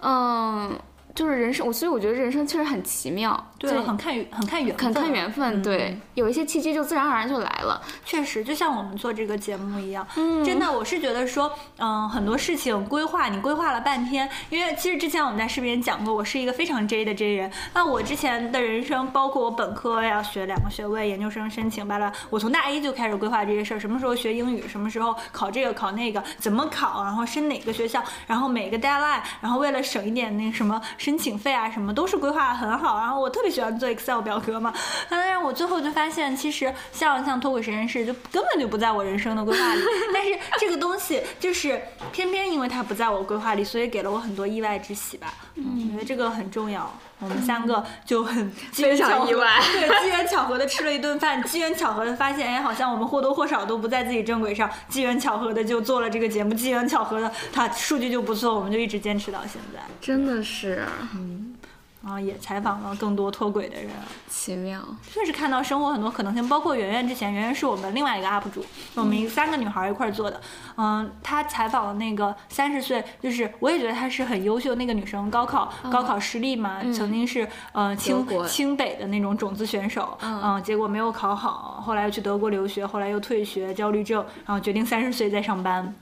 嗯。就是人生，我所以我觉得人生确实很奇妙，对，很看很看缘，很看缘分，对，有一些契机就自然而然就来了。确实，就像我们做这个节目一样，嗯，真的，我是觉得说，嗯，很多事情规划，你规划了半天，因为其实之前我们在视频讲过，我是一个非常 J 的 J 人。那我之前的人生，包括我本科要学两个学位，研究生申请，巴拉，我从大一就开始规划这些事儿，什么时候学英语，什么时候考这个考那个，怎么考，然后申哪个学校，然后每个 deadline，然后为了省一点那什么。申请费啊，什么都是规划的很好。然后我特别喜欢做 Excel 表格嘛，但是我最后就发现，其实像像脱轨实验室就根本就不在我人生的规划里。但是这个东西就是偏偏因为它不在我规划里，所以给了我很多意外之喜吧。嗯，我觉得这个很重要。我们三个就很非常意外，对，机缘巧合的吃了一顿饭，机缘巧合的发现，哎，好像我们或多或少都不在自己正轨上，机缘巧合的就做了这个节目，机缘巧合的它数据就不错，我们就一直坚持到现在，真的是，嗯。然后也采访了更多脱轨的人，奇妙，确实看到生活很多可能性。包括圆圆之前，圆圆是我们另外一个 UP 主，我们三个女孩一块做的。嗯，她采访了那个三十岁，就是我也觉得她是很优秀那个女生，高考高考失利嘛，曾经是呃清清北的那种种子选手，嗯，结果没有考好，后来又去德国留学，后来又退学，焦虑症，然后决定三十岁再上班。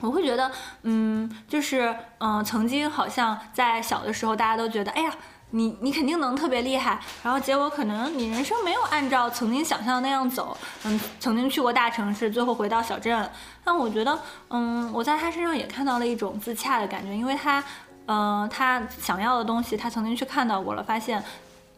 我会觉得，嗯，就是嗯，曾经好像在小的时候，大家都觉得，哎呀。你你肯定能特别厉害，然后结果可能你人生没有按照曾经想象的那样走，嗯，曾经去过大城市，最后回到小镇，但我觉得，嗯，我在他身上也看到了一种自洽的感觉，因为他，嗯，他想要的东西，他曾经去看到过了，发现。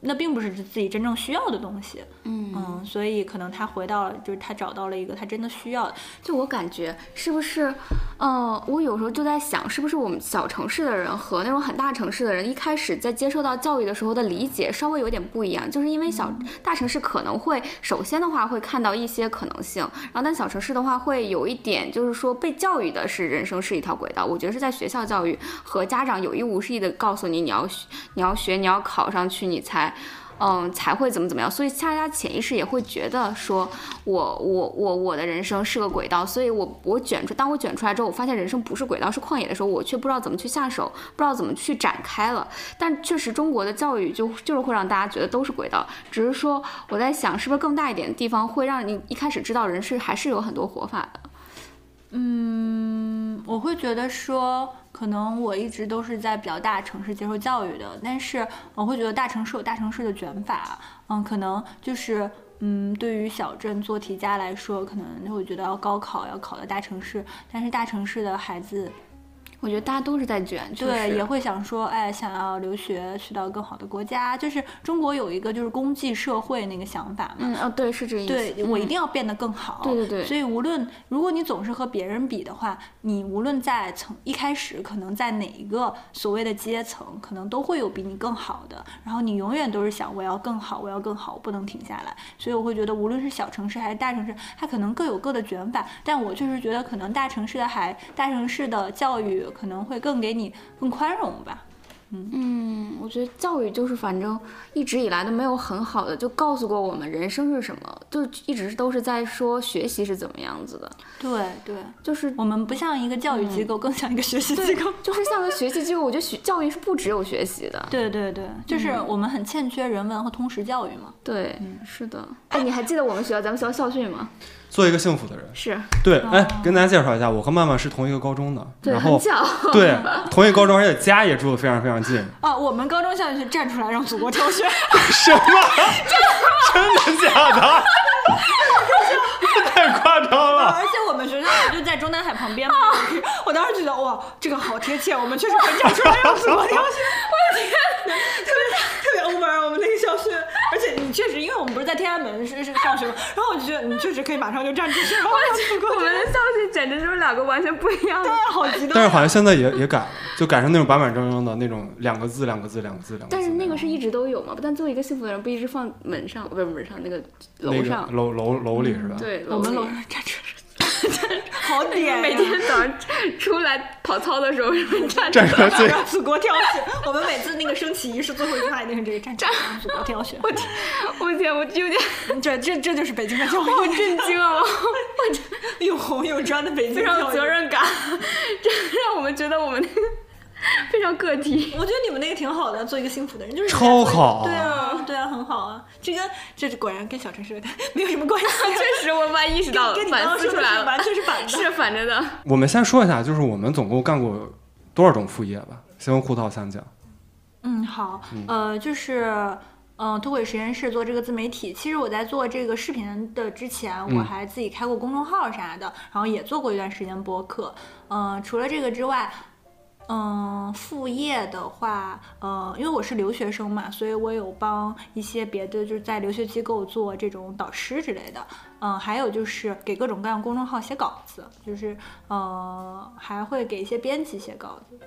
那并不是自己真正需要的东西，嗯嗯，所以可能他回到了，就是他找到了一个他真的需要的。就我感觉是不是，嗯，我有时候就在想，是不是我们小城市的人和那种很大城市的人一开始在接受到教育的时候的理解稍微有点不一样，就是因为小大城市可能会首先的话会看到一些可能性，然后但小城市的话会有一点就是说被教育的是人生是一条轨道。我觉得是在学校教育和家长有意无意的告诉你你要你要学你要考上去你才。嗯，才会怎么怎么样，所以大家潜意识也会觉得说，我我我我的人生是个轨道，所以我我卷出，当我卷出来之后，我发现人生不是轨道，是旷野的时候，我却不知道怎么去下手，不知道怎么去展开了。但确实，中国的教育就就是会让大家觉得都是轨道，只是说我在想，是不是更大一点的地方会让你一开始知道人是还是有很多活法的。嗯，我会觉得说。可能我一直都是在比较大城市接受教育的，但是我会觉得大城市有大城市的卷法，嗯，可能就是嗯，对于小镇做题家来说，可能就会觉得要高考要考到大城市，但是大城市的孩子。我觉得大家都是在卷，对，也会想说，哎，想要留学去到更好的国家，就是中国有一个就是功绩社会那个想法嘛，嗯，哦，对，是这意思，对我一定要变得更好，对对对，所以无论如果你总是和别人比的话，你无论在从一开始可能在哪一个所谓的阶层，可能都会有比你更好的，然后你永远都是想我要更好，我要更好，我不能停下来，所以我会觉得无论是小城市还是大城市，它可能各有各的卷法，但我确实觉得可能大城市的还，大城市的教育。可能会更给你更宽容吧，嗯，我觉得教育就是反正一直以来都没有很好的就告诉过我们人生是什么，就一直都是在说学习是怎么样子的，对对，就是我们不像一个教育机构，更像一个学习机构。就是像个学习机构，我觉得学教育是不只有学习的。对对对，就是我们很欠缺人文和通识教育嘛。对，是的。哎，你还记得我们学校咱们学校校训吗？做一个幸福的人。是对，哎，跟大家介绍一下，我和曼曼是同一个高中的，对，然后很巧。对同一个高中，而且家也住的非常非常近。啊，我们高中校训站出来让祖国挑选，什么？真的假的？太夸张了！而且我们学校就在中南海旁边嘛。我当时觉得哇，这个好贴切，我们确实会站出来让祖国挑选。我的天，特别特别 over 我们那个校训，而且你确实，因为我们不是在天安门是是上学嘛，然后我就觉得你确实可以马上就站出去，然后我们的校训简直就是两个完全不一样的对。啊，好激动。但是好像现在也也改了，就改成那种板板正正的那种两个字两个字两个字两个字。但是那个是一直都有嘛？但作为一个幸福的人，不一直放门上，不是门上那个楼上。楼楼楼里是吧？对，我们楼站出来，好点啊，每天早上出来跑操的时候，站站出来祖国挑选。我们每次那个升旗仪式最后一句话一定是这个站出来让祖国挑选。我天，我天，我有点 这这这就是北京的教育，好震惊啊！又红又专的北京非常有责。任感，这让我们觉得我们那个非常个体。我觉得你们那个挺好的，做一个幸福的人就是超好对啊，对啊，很好啊。这个这果然跟小城市 没有什么关系，确实，我慢慢意识到了跟你刚反刚说的思出来了，是完全是反的。是反着的。我们先说一下，就是我们总共干过多少种副业吧？先用胡桃三讲。嗯，好，呃，就是。嗯，脱轨实验室做这个自媒体，其实我在做这个视频的之前，我嗯还自己开过公众号啥的，然后也做过一段时间播客。嗯、除了这个之外，嗯，副业的话，呃，因为我是留学生嘛，所以我有帮一些别的就是在留学机构做这种导师之类的。嗯，还有就是给各种各样公众号写稿子，就是呃，还会给一些编辑写稿子。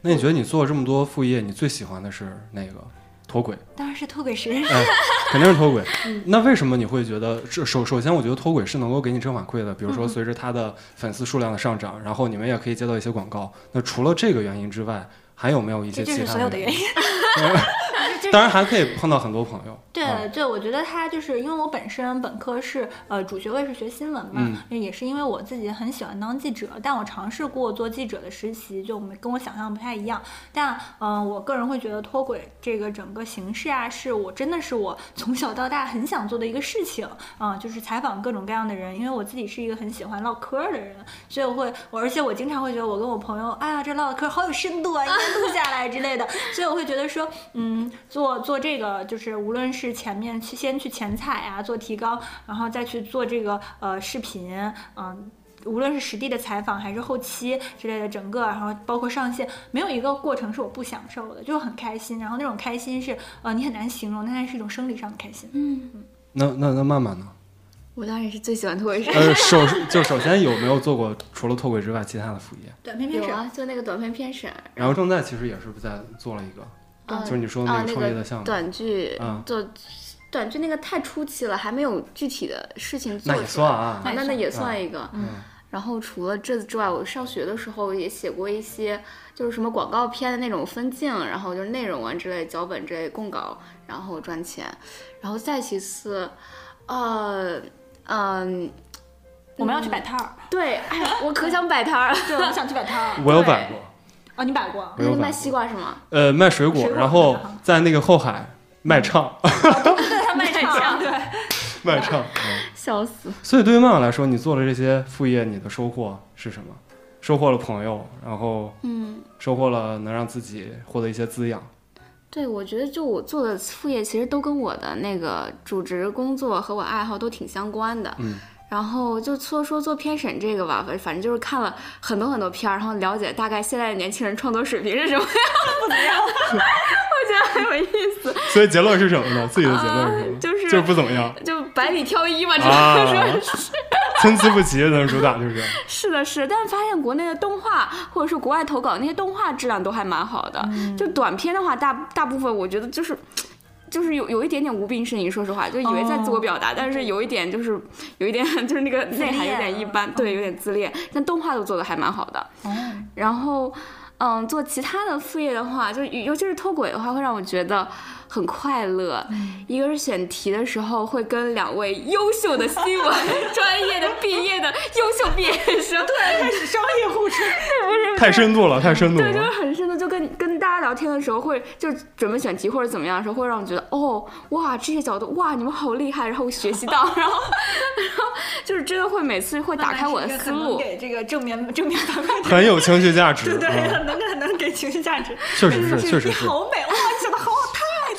那你觉得你做这么多副业，你最喜欢的是哪个？脱轨，当然是脱轨实验室。哎，肯定是脱轨。嗯那为什么你会觉得这首首先，我觉得脱轨是能够给你正反馈的，比嗯如说随着他的粉丝数量的上涨，然后你们也可以接到一些广告。那除了这个原因之外，还有没有一些这这是其他原所有的原因。当然还可以碰到很多朋友。对啊对，我觉得他就是因为我本身本科是呃主学位是学新闻嘛，嗯也是因为我自己很喜欢当记者，但我尝试过做记者的实习，就没跟我想象不太一样。但嗯、呃我个人会觉得脱轨这个整个形式啊，是我真的是我 从小到大很想做的一个事情啊、就是采访各种各样的人，因为我自己是一个很喜欢唠嗑的人，所以我会我而且我经常会觉得我跟我朋友，哎呀这唠的嗑好有深度啊，应该录下来之类的，所以我会觉得说，嗯，做做这个就是无论是前面去先去前采啊，做提高，然后再去做这个呃视频，嗯、无论是实地的采访还是后期之类的，整个然后包括上线，没有一个过程是我不享受的，就很开心。然后那种开心是呃你很难形容，但它是一种生理上的开心。嗯，那那那曼曼呢？我当然是最喜欢脱轨呃，首就首先有没有做过除了脱轨之外其他的副业？短片片审，就那个短片片审，然后正在其实也是不在做了一个，嗯就是你说啊那个创业的项目，短剧嗯做短剧那个太初期了，还没有具体的事情做那出来。也算啊。啊，那那也算一个。嗯然后除了这之外，我上学的时候也写过一些，就是什么广告片的那种分镜，然后就是内容啊之类、脚本之类供稿，然后赚钱。然后再其次，呃，嗯、我们要去摆摊儿，对，哎，我可想摆摊儿。对，我想去摆摊儿。我有摆过，哦，你摆过？我有摆过那卖西瓜是吗？呃，卖水果，水果然后在那个后海卖唱，卖唱，对。卖唱。嗯笑死！所以对于曼曼来说，你做了这些副业，你的收获是什么？收获了朋友，然后嗯，收获了能让自己获得一些滋养。对，我觉得就我做的副业，其实都跟我的那个主职工作和我爱好都挺相关的。嗯。然后就说说做片审这个吧，反反正就是看了很多很多片儿，然后了解大概现在的年轻人创作水平是什么样，不怎么样，我觉得很有意思，所以结论是什么呢？自己的结论是什么？就是就是不怎么样就百里挑一嘛，只啊能说是。参差不齐的主打就是。是的，是的，但是发现国内的动画或者说国外投稿那些动画质量都还蛮好的。就短片的话，大大部分我觉得就是。就是有有一点点无病呻吟，说实话，就以为在自我表达，但是有一点就是有一点 就是那个内涵有点一般，对，有点自恋。但动画都做的还蛮好的。哦，然后，嗯，做其他的副业的话，就尤其是脱轨的话，会让我觉得很快乐。一个是选题的时候会跟两位优秀的新闻专业的毕业的优秀毕业生，突然开始商业互吹，太深度了，太深度了对，就是。很深的，就跟跟大家聊天的时候会，就准备选题或者怎么样的时候，会让我觉得哦，哇，这些角度，哇，你们好厉害，然后学习到，然后，然后就是真的会每次会打开我的思路。给 这个正面正面反馈。很有情绪价值，对，对很能很能给情绪价值。确实是，确实你是，好美哇！你讲的好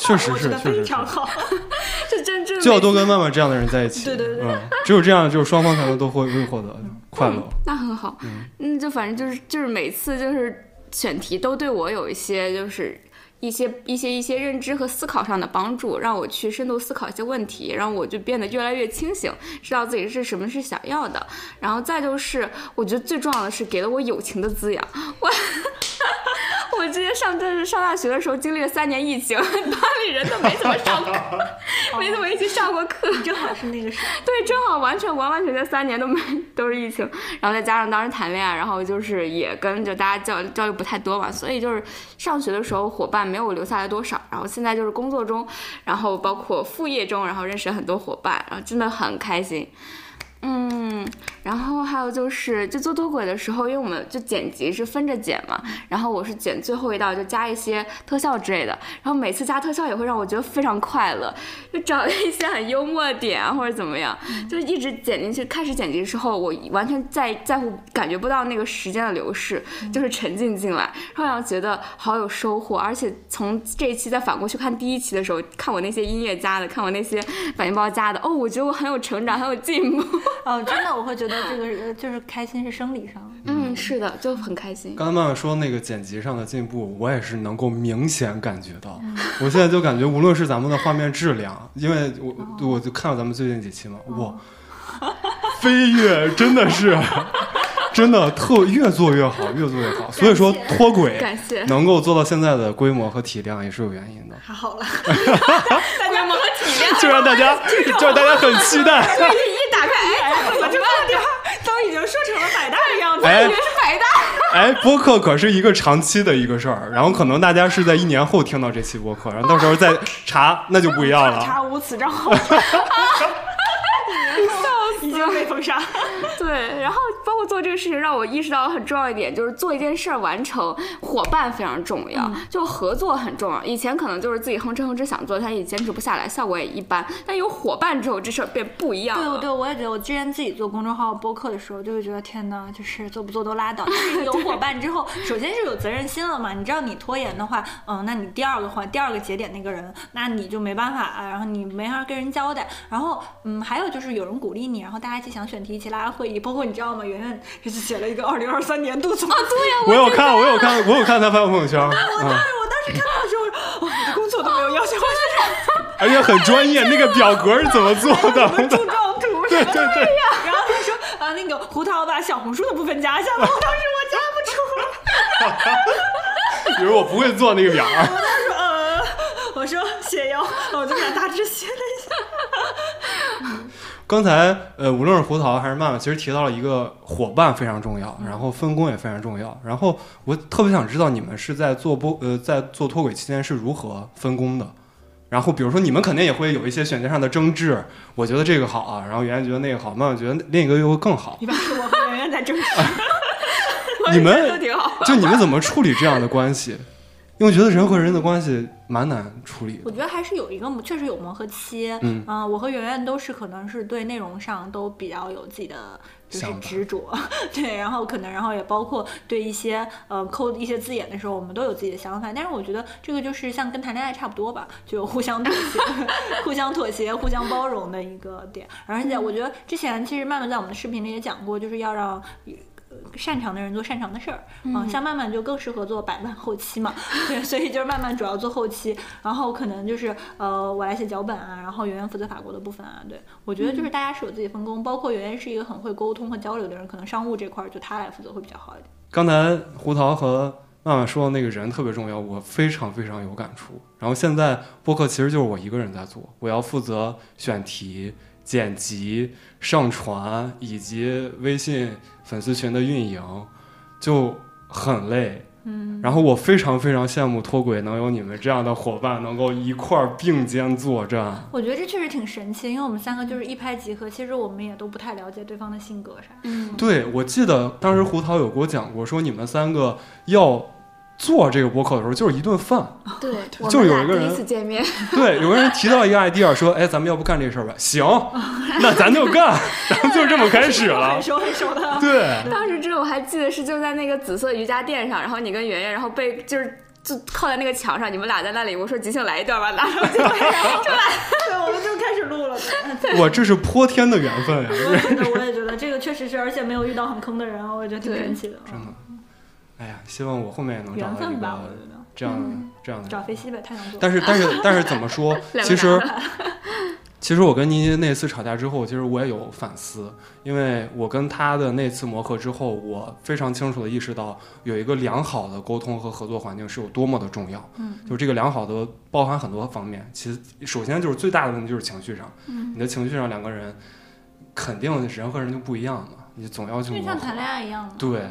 确实是非常好。就真正就要多跟曼曼这样的人在一起。对对对嗯，只有这样，就是双方才能都会会获得快乐。那很好，嗯，就反正就是就是每次就是选题都对我有一些就是一些一些一些认知和思考上的帮助，让我去深度思考一些问题，让我就变得越来越清醒，知道自己是什么是想要的。然后再就是，我觉得最重要的是给了我友情的滋养。我 我之前上就是上大学的时候经历了三年疫情，班里人都没怎么上课，没怎么一起上过课。正好是那个时候，对，正好完全完完全全三年都没都是疫情，然后再加上当时谈恋爱，然后就是也跟就大家交交流不太多嘛，所以就是上学的时候伙伴没有留下来多少，然后现在就是工作中，然后包括副业中，然后认识很多伙伴，然后真的很开心。嗯，然后还有就是，就做脱轨的时候，因为我们就剪辑是分着剪嘛，然后我是剪最后一道，就加一些特效之类的，然后每次加特效也会让我觉得非常快乐，就找一些很幽默的点啊或者怎么样，就一直剪进去。开始剪辑的时候，我完全在在乎，感觉不到那个时间的流逝，就是沉浸进来，会让我觉得好有收获。而且从这一期再反过去看第一期的时候，看我那些音乐家的，看我那些反应包加的，哦，我觉得我很有成长，很有进步。哦，真的我会觉得这个呃就是开心是生理上的。嗯，是的，就很开心。刚才曼曼说那个剪辑上的进步，我也是能够明显感觉到。我现在就感觉，无论是咱们的画面质量，因为我我就看了咱们最近几期嘛，哇，飞跃真的是，真的特越做越好，越做越好。所以说脱轨感谢能够做到现在的规模和体量也是有原因的，太好了，规模和体量，就让大家就让大家很期待。哎，我这话题都已经说成了百大的样子。哎是百大。哎，播客可是一个长期的一个事儿，然后可能大家是在一年后听到这期播客，然后到时候再查，那就不一样了。查无此账 被封杀。对，然后包括做这个事情，让我意识到很重要一点，就是做一件事儿完成，伙伴非常重要，就合作很重要。以前可能就是自己哼哧哼哧想做，但也坚持不下来，效果也一般。但有伙伴之后，这事儿变不一样了。对对，我也觉得，我之前自己做公众号播客的时候，就会觉得天哪，就是做不做都拉倒。但是有伙伴之后，首先是有责任心了嘛。你知道你拖延的话，嗯，那你第二个环第二个节点那个人，那你就没办法啊，然后你没法跟人交代。然后嗯，还有就是有人鼓励你，然后大家一起想选题，一起拉会议。包括你知道吗？圆圆就是写了一个二零二三年度总结。我有看，我有看，我有看他发朋友圈，嗯，我当时看到的时候，哦，我的工作都没有要求，我 而且很专业，那个表格是怎么做就是的？柱状图对什么的。对对，然后他说啊，那个胡桃把小红书的部分加一下吧。我当时我加不出来，比如我不会做那个表儿，我当时说呃，我说写哟，我就给他大致写了一下。刚才呃，无论是胡桃还是曼曼，其实提到了一个伙伴非常重要，然后分工也非常重要。然后我特别想知道你们是在做播呃在做脱轨期间是如何分工的。然后比如说你们肯定也会有一些选择上的争执，我觉得这个好啊，然后圆圆觉得那个好，曼曼觉得另一个又会更好。一般是我和圆圆在争执。你都们挺好。就你们怎么处理这样的关系？因为我觉得人和人的关系蛮难处理的。我觉得还是有一个确实有磨合期。嗯啊我和圆圆都是可能是对内容上都比较有自己的就是执着，对，然后可能然后也包括对一些呃抠一些字眼的时候，我们都有自己的想法。但是我觉得这个就是像跟谈恋爱差不多吧，就有互相妥协、互相妥协、互相包容的一个点。而且我觉得之前其实曼曼在我们的视频里也讲过，就是要让。呃擅长的人做擅长的事儿，嗯，像曼曼就更适合做百万后期嘛，对，所以就是曼曼主要做后期，然后可能就是呃我来写脚本啊，然后圆圆负责法国的部分啊，对我觉得就是大家是有自己分工，包括圆圆是一个很会沟通和交流的人，可能商务这块儿就他来负责会比较好一点。刚才胡桃和曼曼说的那个人特别重要，我非常非常有感触。然后现在播客其实就是我一个人在做，我要负责选题、剪辑、上传以及微信粉丝群的运营，就很累。嗯，然后我非常非常羡慕脱轨能有你们这样的伙伴，能够一块儿并肩作战。我觉得这确实挺神奇，因为我们三个就是一拍即合，其实我们也都不太了解对方的性格啥。嗯，对，我记得当时胡桃有给我讲过，说你们三个要做这个播客的时候，就是一顿饭。对，就有一个人一次见面，对，有个人提到一个 idea，说，哎，咱们要不干这事儿吧？行，那咱就干，就这么开始了很。熟很熟的。对，当时这我还记得是就在那个紫色瑜伽垫上，然后你跟圆圆，然后被就是就靠在那个墙上，你们俩在那里，我说即兴来一段吧，拿上去，对，我们就开始录了。对我这是泼天的缘分呀！我也觉得，我也觉得这个确实是，而且没有遇到很坑的人，我也觉得挺神奇的。真的，哎呀，希望我后面也能找到一个。这样这样的。找飞西呗，太想做。但是但是 但是怎么说？其实 其实我跟妮妮那次吵架之后，其实我也有反思，因为我跟她的那次磨合之后，我非常清楚的意识到，有一个良好的沟通和合作环境是有多么的重要。嗯，就这个良好的包含很多方面，其实首先就是最大的问题就是情绪上，嗯你的情绪上两个人肯定人和人就不一样嘛，你总要去磨合就像谈。恋爱一样嘛。对，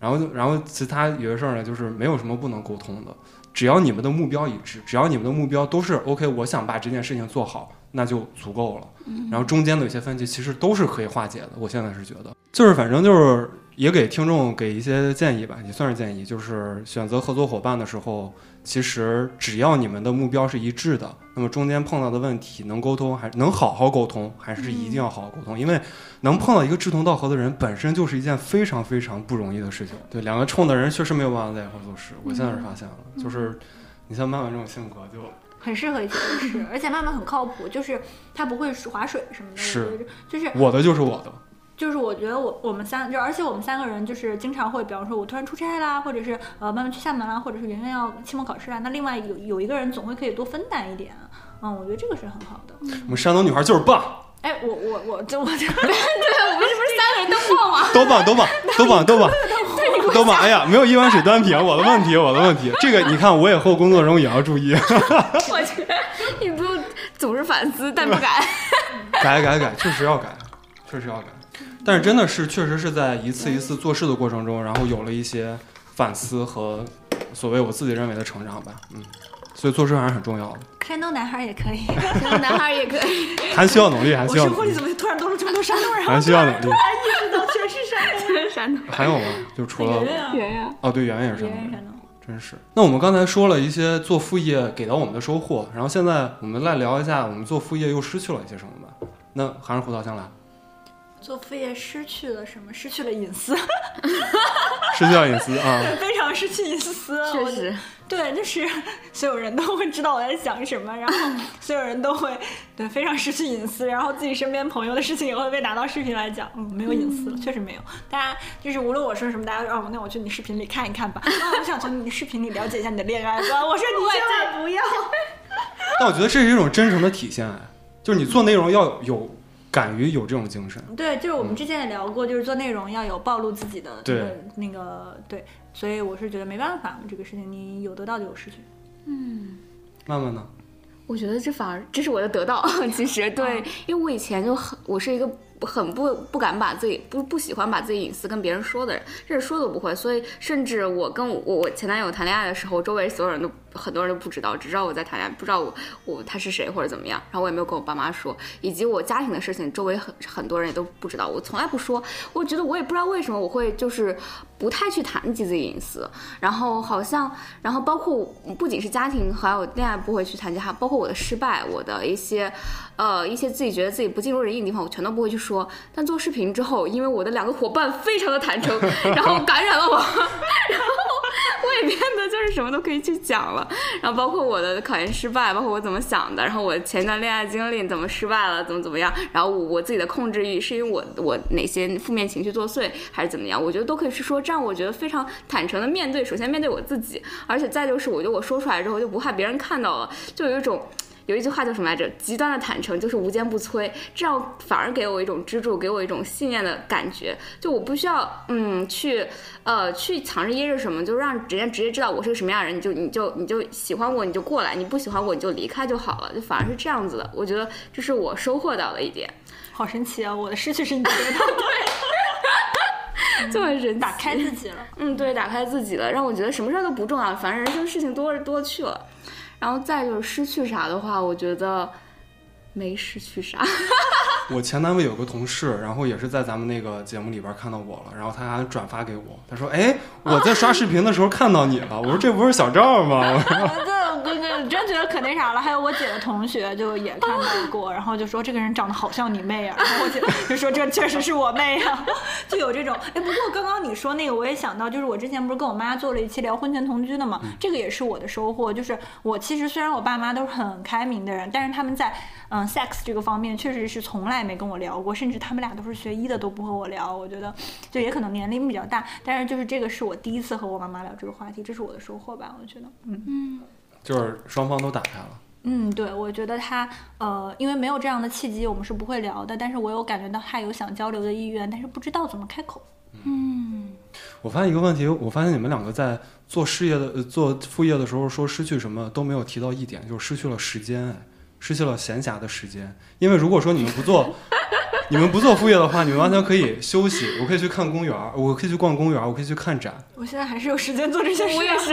然后就然后其他有些事儿呢，就是没有什么不能沟通的，只要你们的目标一致，只要你们的目标都是 OK，我想把这件事情做好，那就足够了。然后中间的有些分歧其实都是可以化解的，我现在是觉得，就是反正就是也给听众给一些建议吧，也算是建议，就是选择合作伙伴的时候，其实只要你们的目标是一致的，那么中间碰到的问题能沟通，还能好好沟通，还是一定要好好沟通，因为能碰到一个志同道合的人，本身就是一件非常非常不容易的事情。对，两个冲的人确实没有办法在一块儿做事，我现在是发现了，就是你像曼曼这种性格就。很适合一起做事，而且妈妈很靠谱，就是她不会划水什么的。是就是我的就是我的，就是我觉得我我们三就而且我们三个人就是经常会，比方说我突然出差啦，或者是呃慢慢去厦门啦，或者是圆圆要期末考试啦，那另外有有一个人总会可以多分担一点。嗯，我觉得这个是很好的。我们山东女孩就是棒，哎，我我我就 我就我们是不是三个人都棒吗？都棒 都棒都棒都棒都棒！哎呀，没有一碗水端平，我的问题我的问题，这个你看我以后工作中也要注意，我觉得你不用总是反思但不改。改改改，确实要改，确实要改。但是真的是确实是在一次一次做事的过程中，然后有了一些反思和所谓我自己认为的成长吧，嗯，所以做事还是很重要的，山东男孩也可以。山东男孩也可以，还需要努力，还我需要努力生活里怎，么突然多了这么多山东人？还需要努力。意识到全是山东人。山东还有吗？就除了圆圆啊，对，圆圆也是山东。真是。那我们刚才说了一些做副业给到我们的收获，然后现在我们来聊一下我们做副业又失去了一些什么吧。那还是胡桃先来，做副业失去了什么？失去了隐私，失去了隐私啊。对 非常失去隐私。确实，对，就是 所有人都会知道我在想什么，然后所有人都会对非常失去隐私，然后自己身边朋友的事情也会被拿到视频来讲，嗯，没有隐私了，确实没有。大家就是无论我说什么，大家说哦，那我去你视频里看一看吧，啊，我想从你视频里了解一下你的恋爱观。我说你千万不要。但我觉得这是一种真诚的体现，哎，就是你做内容要有敢于有这种精神。对，就是我们之前也聊过，就是做内容要有暴露自己的这个对那个对，所以我是觉得没办法，这个事情你有得到就有失去。嗯慢慢呢，我觉得这反而这是我的得到。其实对，因为我以前就很，我是一个很不不敢把自己不不喜欢把自己隐私跟别人说的人，甚至说都不会。所以甚至我跟我我前男友谈恋爱的时候，周围所有人都很多人都不知道，只知道我在谈恋爱，不知道我我他是谁或者怎么样。然后我也没有跟我爸妈说，以及我家庭的事情，周围很很多人也都不知道，我从来不说。我觉得我也不知道为什么我会就是不太去谈及自己隐私，然后好像，然后包括不仅是家庭，还有恋爱不会去谈及，还包括我的失败，我的一些，呃，一些自己觉得自己不尽如人意的地方，我全都不会去说。但做视频之后，因为我的两个伙伴非常的坦诚，然后感染了我，然后我也变得就是什么都可以去讲了。然后包括我的考研失败，包括我怎么想的，然后我前一段恋爱经历怎么失败了，怎么怎么样，然后我我自己的控制欲是因为我我哪些负面情绪作祟，还是怎么样，我觉得都可以去说，这样我觉得非常坦诚的面对，首先面对我自己，而且再就是我觉得我说出来之后就不怕别人看到了，就有一种。有一句话叫什么来着？极端的坦诚就是无坚不摧，这样反而给我一种支柱，给我一种信念的感觉。就我不需要嗯去呃去藏着掖着什么，就让人家直接知道我是个什么样的人，你就你就你就喜欢我你就过来，你不喜欢我你就离开就好了，就反而是这样子的。我觉得这是我收获到的一点。好神奇啊！我的失去是你的得到。就很 神奇。打开自己了。嗯，对，打开自己了，让我觉得什么事儿都不重要，反正人生事情多多去了。然后再就是失去啥的话，我觉得没失去啥。我前单位有个同事，然后也是在咱们那个节目里边看到我了，然后他还转发给我，他说：“哎，我在刷视频的时候看到你了。”我说：“这不是小赵吗？” 我说对，我我真觉得可那啥了。还有我姐的同学就也看到过，然后就说这个人长得好像你妹啊。然后我姐 就说这确实是我妹啊，就有这种。哎，不过刚刚你说那个，我也想到，就是我之前不是跟我妈做了一期聊婚前同居的嘛，这个也是我的收获。就是我其实虽然我爸妈都是很开明的人，但是他们在嗯 sex 这个方面确实是从来没跟我聊过，甚至他们俩都是学医的，都不和我聊。我觉得就也可能年龄比较大，但是就是这个是我第一次和我妈妈聊这个话题，这是我的收获吧。我觉得，嗯嗯，就是双方都打开了。嗯，对，我觉得他呃，因为没有这样的契机，我们是不会聊的。但是我有感觉到他有想交流的意愿，但是不知道怎么开口。嗯，我发现一个问题，我发现你们两个在做事业的、呃做副业的时候，说失去什么都没有提到一点，就是失去了时间，哎，失去了闲暇的时间。因为如果说你们不做，你们不做副业的话，你们完全可以休息，我可以去看公园儿，我可以去逛公园儿，我可以去看展。我现在还是有时间做这些事，我也是，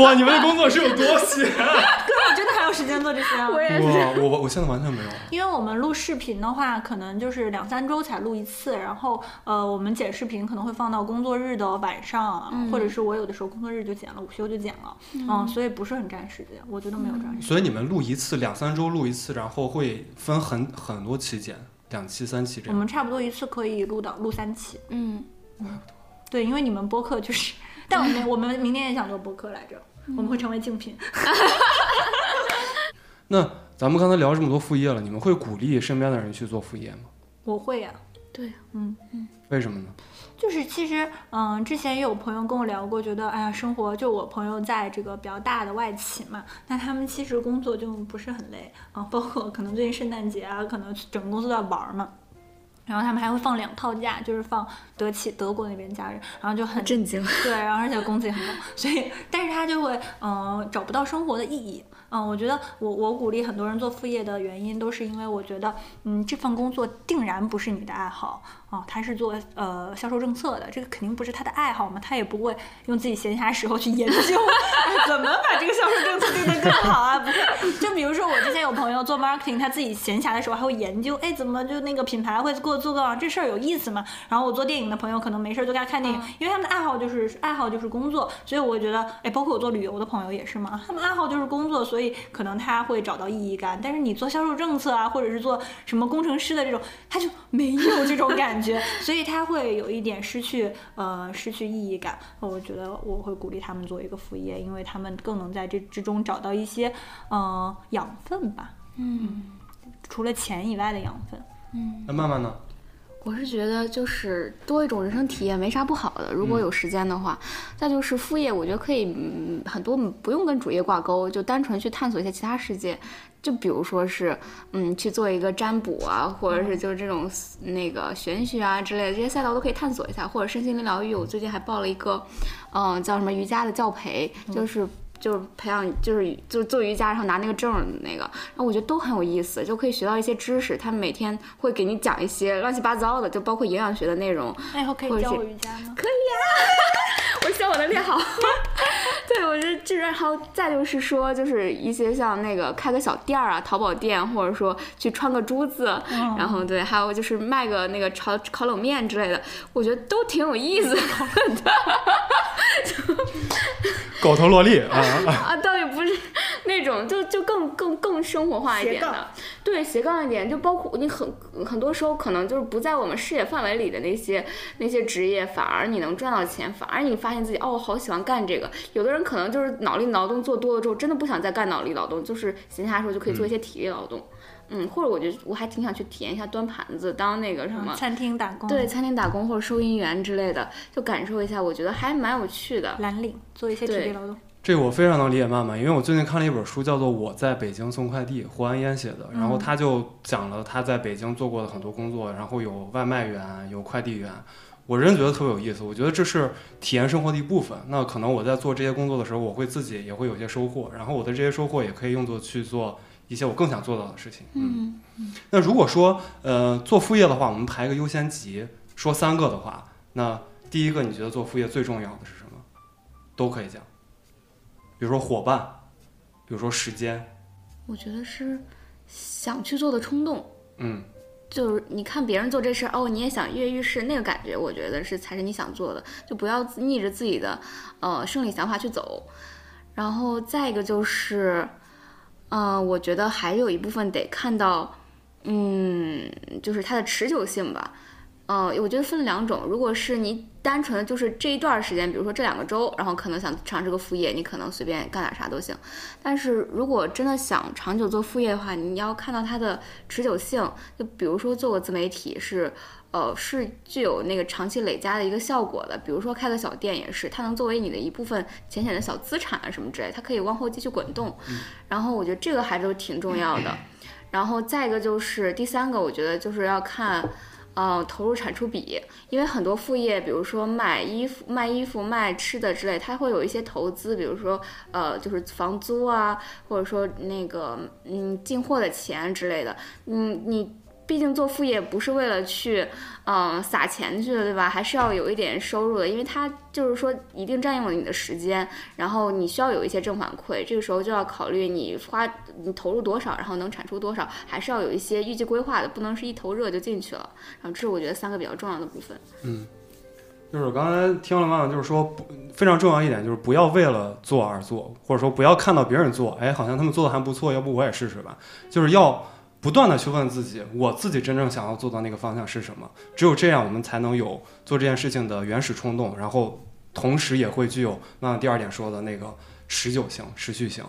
哇，你们的工作是有多闲？哥我真的还有时间做这些啊。我也是。我我现在完全没有。因为我们录视频的话，可能就是两三周才录一次，然后呃，我们剪视频可能会放到工作日的晚上，或者是我有的时候工作日就剪了，午休就剪了，嗯，所以不是很占时间，我觉得没有占时间。所以你们录一次，两三周录一次，然后会分很很多期剪，两期、三期这样。我们差不多一次可以录到录三期，嗯，对，因为你们播客就是，但我们我们明年也想做播客来着，我们会成为竞品。那咱们刚才聊这么多副业了，你们会鼓励身边的人去做副业吗？我会呀、对，嗯嗯为什么呢？就是其实，嗯，之前也有朋友跟我聊过，觉得哎呀，生活就我朋友在这个比较大的外企嘛，那他们其实工作就不是很累啊，包括可能最近圣诞节啊，可能整个公司都在玩儿嘛。然后他们还会放两套假，就是放德企德国那边假日，然后就很震惊。对，然后而且工资也很高，所以但是他就会嗯、呃找不到生活的意义。嗯，我觉得我我鼓励很多人做副业的原因，都是因为我觉得嗯这份工作定然不是你的爱好啊，他是做呃销售政策的，这个肯定不是他的爱好嘛，他也不会用自己闲暇时候去研究、哎、怎么把这个销售政策定得更好啊，不是？就比如说我之前有朋友做 marketing，他自己闲暇的时候还会研究，哎，怎么就那个品牌会给我做更好，这事儿有意思吗？然后我做电影的朋友可能没事儿就该看电影，因为他们的爱好就是爱好就是工作，所以我觉得，哎，包括我做旅游的朋友也是嘛，他们爱好就是工作，所以可能他会找到意义感。但是你做销售政策啊，或者是做什么工程师的这种，他就没有这种感觉，所以他会有一点失去呃失去意义感。我觉得我会鼓励他们做一个副业，因为他们更能在这之中找到一些呃养分吧，嗯除了钱以外的养分。嗯，那慢慢呢？我是觉得就是多一种人生体验没啥不好的，如果有时间的话。再就是副业，我觉得可以嗯很多不用跟主业挂钩，就单纯去探索一下其他世界。就比如说是，嗯，去做一个占卜啊，或者是就是这种那个玄学啊之类的这些赛道都可以探索一下，或者身心灵疗愈。我最近还报了一个，嗯，叫什么瑜伽的教培，就是。就是培养，就是就是做瑜伽，然后拿那个证的那个，然后我觉得都很有意思，就可以学到一些知识。他们每天会给你讲一些乱七八糟的，就包括营养学的内容。那以后可以教我瑜伽吗？可以啊、我希望我能练好。对，我觉得这然后再就是说，就是一些像那个开个小店儿啊，淘宝店，或者说去穿个珠子，然后对，还有就是卖个那个炒烤冷面之类的，我觉得都挺有意思的。狗头萝莉啊！啊，倒也不是那种，就就更更更生活化一点的，对，斜杠一点，就包括你很很多时候可能就是不在我们视野范围里的那些那些职业，反而你能赚到钱，反而你发现自己哦，我好喜欢干这个。有的人可能就是脑力劳动做多了之后，真的不想再干脑力劳动，就是闲暇的时候就可以做一些体力劳动。嗯，或者我觉得我还挺想去体验一下端盘子，当那个什么。餐厅打工，对，餐厅打工或者收银员之类的，就感受一下，我觉得还蛮有趣的。蓝领做一些体力劳动。这个我非常能理解曼曼，因为我最近看了一本书，叫做《我在北京送快递》，胡安烟写的。然后他就讲了他在北京做过的很多工作，然后有外卖员，有快递员。我真觉得特别有意思，我觉得这是体验生活的一部分。那可能我在做这些工作的时候，我会自己也会有些收获，然后我的这些收获也可以用作去做一些我更想做到的事情。嗯，那如果说呃做副业的话，我们排个优先级，说三个的话，那第一个，你觉得做副业最重要的是什么？都可以讲，比如说伙伴，比如说时间，我觉得是想去做的冲动。嗯就是你看别人做这事儿，哦，你也想跃跃欲试，那个感觉，我觉得是才是你想做的，就不要逆着自己的呃生理想法去走。然后再一个就是，嗯、我觉得还有一部分得看到，嗯，就是它的持久性吧。嗯、我觉得分两种，如果是你单纯的就是这一段时间，比如说这两个周，然后可能想尝试个副业，你可能随便干点啥都行。但是如果真的想长久做副业的话，你要看到它的持久性。就比如说做个自媒体是，呃，是具有那个长期累加的一个效果的。比如说开个小店也是，它能作为你的一部分浅显的小资产啊什么之类，它可以往后继续滚动。然后我觉得这个还是挺重要的。然后再一个就是第三个，我觉得就是要看。呃，投入产出比，因为很多副业，比如说卖衣服、卖衣服、卖吃的之类，它会有一些投资，比如说呃，就是房租啊，或者说那个嗯进货的钱之类的。嗯，你毕竟做副业不是为了去嗯、撒钱去的，对吧？还是要有一点收入的，因为它就是说一定占用了你的时间，然后你需要有一些正反馈，这个时候就要考虑你花你投入多少，然后能产出多少，还是要有一些预计规划的，不能是一头热就进去了。然后这是我觉得三个比较重要的部分。嗯就是我刚才听了妈妈就是说，不非常重要一点就是不要为了做而做，或者说不要看到别人做，哎，好像他们做的还不错，要不我也试试吧。就是要不断的去问自己，我自己真正想要做到那个方向是什么。只有这样，我们才能有做这件事情的原始冲动，然后同时也会具有妈妈第二点说的那个持久性、持续性。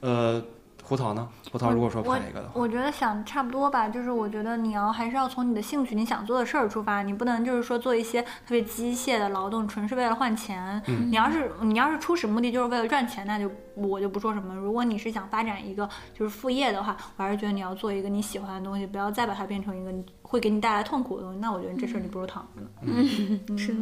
呃，胡桃呢？胡桃如果说我排一个的话，我觉得想差不多吧，就是我觉得你要还是要从你的兴趣、你想做的事儿出发，你不能就是说做一些特别机械的劳动，纯是为了换钱。嗯你要是你要是初始目的就是为了赚钱，那就我就不说什么。如果你是想发展一个就是副业的话，我还是觉得你要做一个你喜欢的东西，不要再把它变成一个你会给你带来痛苦的东西。那我觉得这事儿你不如躺着呢。嗯，是的。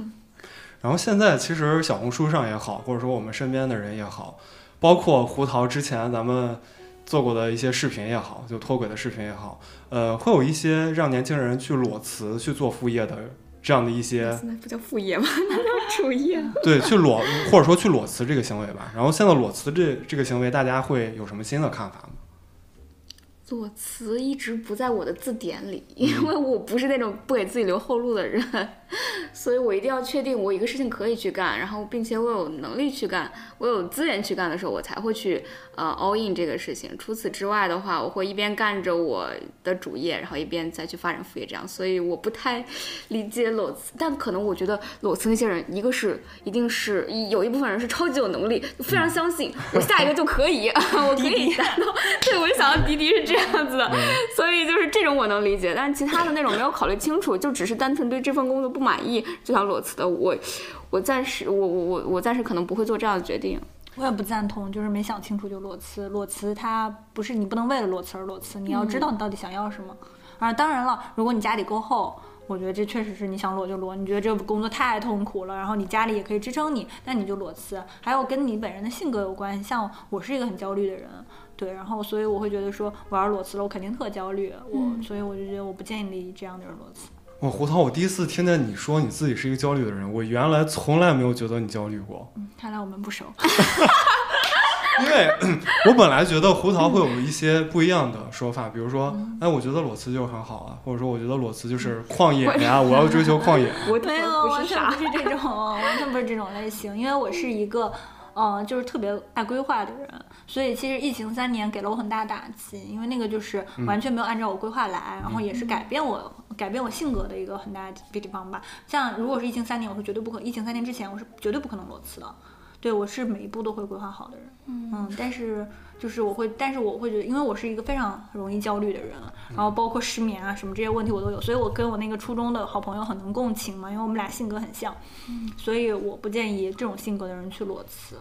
然后现在其实小红书上也好，或者说我们身边的人也好，包括胡桃之前咱们做过的一些视频也好，就脱轨的视频也好，呃，会有一些让年轻人去裸辞去做副业的这样的一些现在不叫副业吗？那叫主业。对去裸或者说去裸辞这个行为吧。然后现在裸辞这这个行为，大家会有什么新的看法吗？裸辞一直不在我的字典里，因为我不是那种不给自己留后路的人，所以我一定要确定我一个事情可以去干，然后并且我有能力去干，我有资源去干的时候，我才会去呃 all in 这个事情。除此之外的话，我会一边干着我的主业，然后一边再去发展副业，这样。所以我不太 理解裸辞，但可能我觉得裸辞那些人，一个是一定是有一部分人是超级有能力，非常相信我下一个就可以，我可以达到。对，我就想到迪迪是这样子的，所以就是这种我能理解，但是其他的那种没有考虑清楚，就只是单纯对这份工作不满意就想裸辞的，我我暂时我我我我暂时可能不会做这样的决定。我也不赞同，就是没想清楚就裸辞。裸辞它不是你不能为了裸辞而裸辞，你要知道你到底想要什么。啊，当然了，如果你家里够厚，我觉得这确实是你想裸就裸。你觉得这个工作太痛苦了，然后你家里也可以支撑你，那你就裸辞。还有跟你本人的性格有关系，像我是一个很焦虑的人，对，然后所以我会觉得说我要是裸辞了，我肯定特焦虑，我、所以我就觉得我不建议这样的人裸辞。我胡桃，我第一次听见你说你自己是一个焦虑的人，我原来从来没有觉得你焦虑过。嗯，看来我们不熟。因为 我本来觉得胡桃会有一些不一样的说法，比如说，哎，我觉得裸辞就很好啊，或者说我觉得裸辞就是旷野呀，我要追求旷野。我没有，完全不是这种，完全不是这种类型。因为我是一个，呃，就是特别爱规划的人，所以其实疫情三年给了我很大打击，因为那个就是完全没有按照我规划来，然后也是改变我、改变我性格的一个很大的地方吧。像如果是疫情三年，我是绝对不可，疫情三年之前我是绝对不可能裸辞的。对我是每一步都会规划好的人，嗯但是就是我会，但是我会觉得，因为我是一个非常容易焦虑的人，然后包括失眠啊什么这些问题我都有，所以我跟我那个初中的好朋友很能共情嘛，因为我们俩性格很像，所以我不建议这种性格的人去裸辞。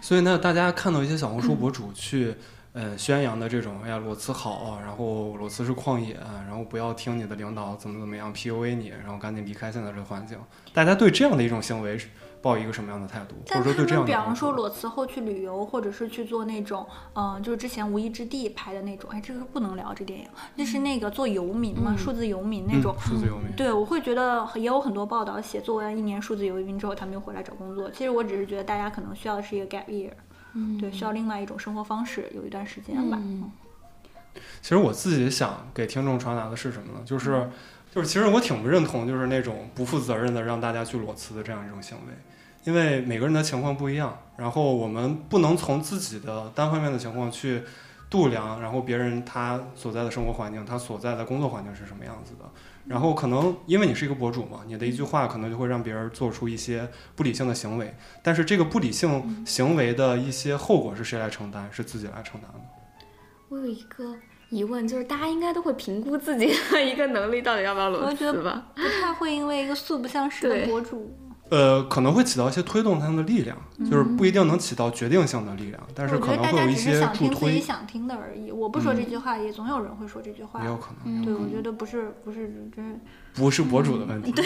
所以呢，大家看到一些小红书博主去，呃，宣扬的这种，哎呀，裸辞好啊，然后裸辞是旷野啊，然后不要听你的领导怎么怎么样 PUA 你，然后赶紧离开现在这个环境。大家对这样的一种行为是抱一个什么样的态度，或者说对这样的他们比方说裸辞后去旅游，或者是去做那种，嗯、就是之前《无依之地》拍的那种，哎，这个不能聊这电影，就是那个做游民嘛，数字游民那种。嗯、数字游民。对，我会觉得也有很多报道写做完一年数字游民之后，他们又回来找工作。其实我只是觉得大家可能需要的是一个 gap year，、对，需要另外一种生活方式，有一段时间吧。嗯其实我自己想给听众传达的是什么呢？就是，就是其实我挺不认同，就是那种不负责任的让大家去裸辞的这样一种行为，因为每个人的情况不一样，然后我们不能从自己的单方面的情况去度量，然后别人他所在的生活环境，他所在的工作环境是什么样子的。然后可能因为你是一个博主嘛，你的一句话可能就会让别人做出一些不理性的行为，但是这个不理性行为的一些后果是谁来承担？是自己来承担的。我有一个疑问，就是大家应该都会评估自己的一个能力到底要不要裸辞吧？不太会因为一个素不相识的博主，呃，可能会起到一些推动他们的力量，就是不一定能起到决定性的力量，但是可能会有一大家只是些助想听自己，想听的而已。我不说这句话，也总有人会说这句话也。有可能对，我觉得不是不是，就是不是博主的问题。对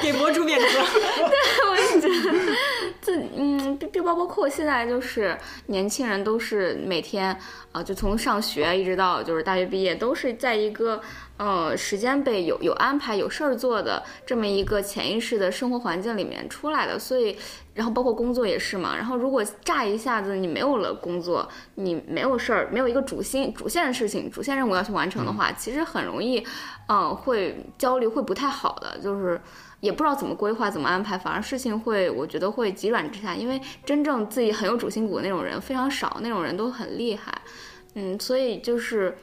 给博主免责。对。我也觉得，这嗯，并并包包括现在就是年轻人都是每天啊、就从上学一直到就是大学毕业，都是在一个呃时间被有有安排、有事儿做的这么一个潜意识的生活环境里面出来的，所以。然后包括工作也是嘛，然后如果乍一下子你没有了工作，你没有事儿，没有一个主心主线的事情、主线任务要去完成的话，其实很容易，嗯、会焦虑，会不太好的，就是也不知道怎么规划、怎么安排，反而事情会，我觉得会急转直下，因为真正自己很有主心骨的那种人非常少，那种人都很厉害，嗯，所以就是，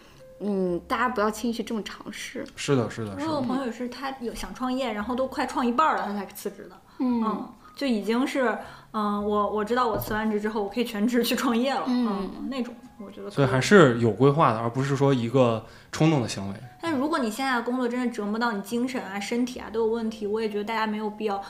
嗯，大家不要轻易去这么尝试，是的，是的，我是的。有朋友是他有想创业，然后都快创一半了，他才辞职的。嗯嗯，就已经是，嗯，我我知道我辞完职之后，我可以全职去创业了。嗯那种我觉得所以还是有规划的，而不是说一个冲动的行为。但如果你现在的工作真的折磨到你精神啊、身体啊都有问题，我也觉得大家没有必要。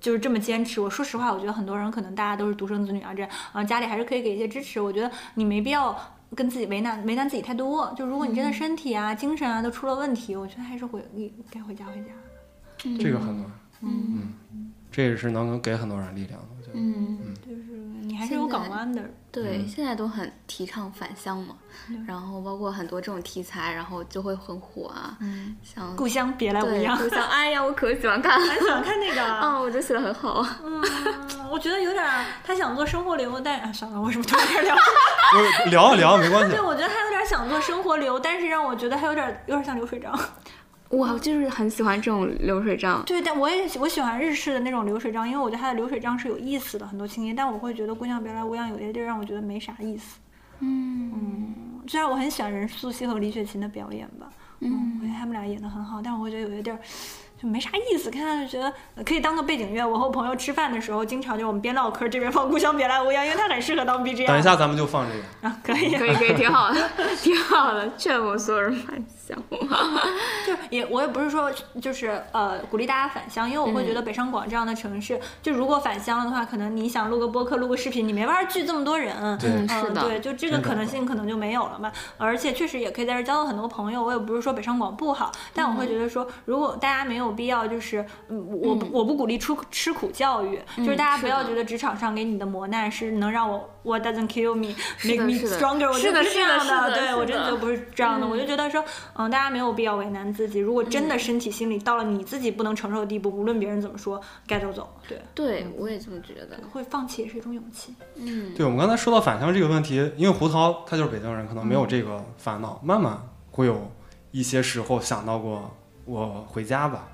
就是这么坚持。我说实话，我觉得很多人可能大家都是独生子女啊，这样啊、家里还是可以给一些支持。我觉得你没必要跟自己为难为难自己太多。就如果你真的身体啊、精神啊都出了问题，我觉得还是回你该回家回家。这个很暖，嗯，这也是能给很多人力量的。我觉得，嗯。就是你还是有港湾的。对，嗯现在都很提倡返乡嘛，然后包括很多这种题材，然后就会很火啊，嗯，像故乡别来无恙。对故乡，哎呀，我可喜欢看了，很喜欢看那个。啊，我觉得写的很好，嗯，我觉得有点儿，他想做生活流，但啊，算了，为什么突然开始聊？我聊啊聊没关系对，。我觉得他有点想做生活流，但是让我觉得他有点儿有点儿像流水账。我就是很喜欢这种流水账，对，但我也喜我喜欢日式的那种流水账，因为我觉得他的流水账是有意思的，很多情节。但我会觉得《姑娘别来无恙》有些地儿让我觉得没啥意思。嗯虽然我很喜欢任素汐和李雪琴的表演吧，嗯，我觉得他们俩演的很好，但我会觉得有些地儿就没啥意思，看看就觉得呃可以当个背景乐。我和我朋友吃饭的时候，经常就我们边唠嗑这边放《故乡别来无恙》，因为它很适合当 BGM。等一下，咱们就放这个。啊，可以，可以可以，挺好的，挺好的，劝我所有人返乡。就也我也不是说就是呃鼓励大家返乡，因为我会觉得北上广这样的城市，就如果返乡了的话，可能你想录个播客、录个视频，你没法聚这么多人。对嗯是的对，就这个可能性可能就没有了嘛。而且确实也可以在这儿交到很多朋友。我也不是说北上广不好，但我会觉得说，如果大家没有必要就是，嗯，我不我不鼓励出吃苦教育，就是大家不要觉得职场上给你的磨难是能让我 what doesn't kill me make me stronger，我觉得是的不这样是的是的对我真的觉得不是这样的。嗯我就觉得说，嗯，大家没有必要为难自己。如果真的身体心理到了你自己不能承受的地步，无论别人怎么说，该走走。对，对，我也这么觉得。会放弃也是一种勇气。嗯，对，我们刚才说到返乡这个问题，因为胡桃他就是北京人，可能没有这个烦恼。慢慢会有一些时候想到过我回家吧，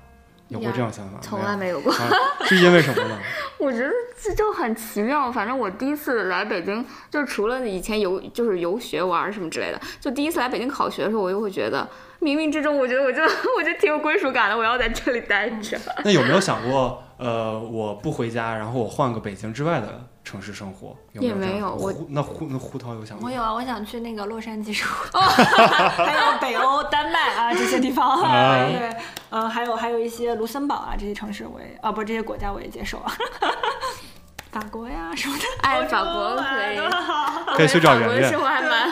有过这样想法？从来没有过。啊，是因为什么呢？我觉得这就很奇妙。反正我第一次来北京，就除了以前游就是游学玩什么之类的，就第一次来北京考学的时候，我就会觉得冥冥之中，我觉得我就我就挺有归属感的，我要在这里待着。那有没有想过，呃，我不回家，然后我换个北京之外的城市生活？有没也没有我那胡那胡桃有想过？我有啊，我想去那个洛杉矶生活，还有北欧、丹麦啊这些地方，啊 对，嗯，还有还有一些卢森堡啊这些城市我也啊不这些国家我也接受啊，法国呀什么的，哎，法国啊可以可以去找法国圆圆的生活还蛮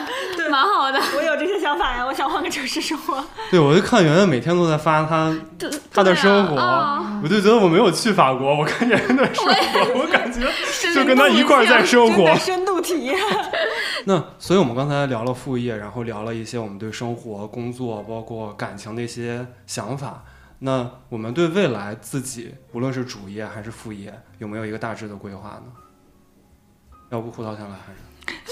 蛮好的。我有这些想法呀，我想换个城市生活。对，我就看圆圆每天都在发她她的生活，啊我就觉得我没有去法国，我看圆圆的生活，我感觉就跟她一块儿在生活。深度体验。那所以，我们刚才聊了副业，然后聊了一些我们对生活、工作，包括感情的一些想法。那我们对未来自己，无论是主业还是副业，有没有一个大致的规划呢？要不胡桃先来还是？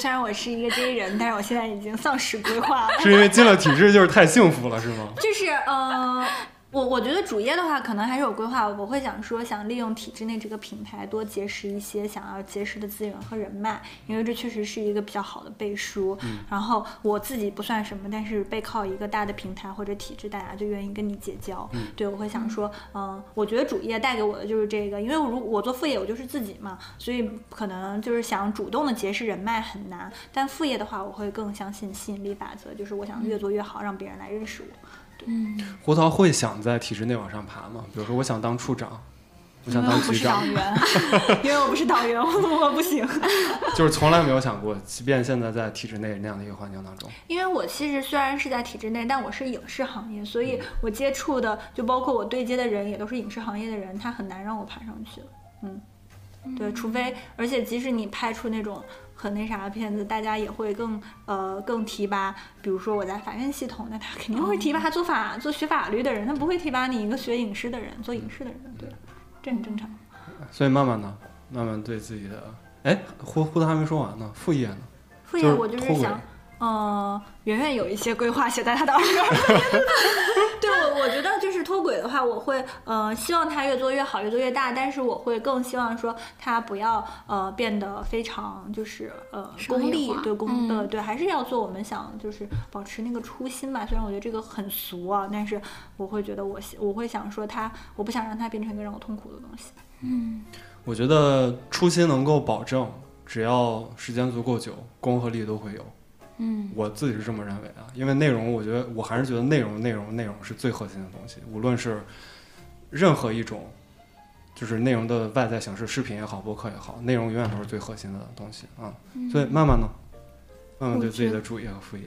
虽然我是一个 J 人，但是我现在已经丧失规划了。是因为进了体制就是太幸福了，是吗？就是嗯，我我觉得主业的话，可能还是有规划。我会想说，想利用体制内这个平台，多结识一些想要结识的资源和人脉，因为这确实是一个比较好的背书。然后我自己不算什么，但是背靠一个大的平台或者体制，大家就愿意跟你结交。对，我会想说，嗯、我觉得主业带给我的就是这个，因为如我做副业，我就是自己嘛，所以可能就是想主动的结识人脉很难。但副业的话，我会更相信吸引力法则，就是我想越做越好，让别人来认识我。胡桃会想在体制内往上爬吗？比如说，我想当处长，我想因为我不当局长是党，员，因为我不是党员，我 我不行。就是从来没有想过，即便现在在体制内那样的一个环境当中，因为我其实虽然是在体制内，但我是影视行业，所以我接触的就包括我对接的人也都是影视行业的人，他很难让我爬上去。嗯，对，除非而且即使你拍出那种很那啥的片子，大家也会更呃更提拔。比如说我在法院系统，那他肯定会提拔做法做学法律的人，他不会提拔你一个学影视的人做影视的人。对，这很正常。所以慢慢呢，慢慢对自己的，哎，胡胡子还没说完呢，副业呢？副业我就是想，呃，圆圆有一些规划写在他的耳边。对我，我觉得就是脱轨的话，我会呃希望它越做越好，越做越大，但是我会更希望说它不要呃变得非常就是呃功利，对功嗯呃对，还是要做我们想就是保持那个初心吧。虽然我觉得这个很俗啊，但是我会觉得我我会想说它，我不想让它变成一个让我痛苦的东西。嗯我觉得初心能够保证，只要时间足够久，功和利都会有。嗯，我自己是这么认为的，因为内容，我觉得我还是觉得内容、内容、内容是最核心的东西，无论是任何一种，就是内容的外在形式，视频也好，播客也好，内容永远都是最核心的东西啊。所以慢慢呢，慢慢对自己的主业和副业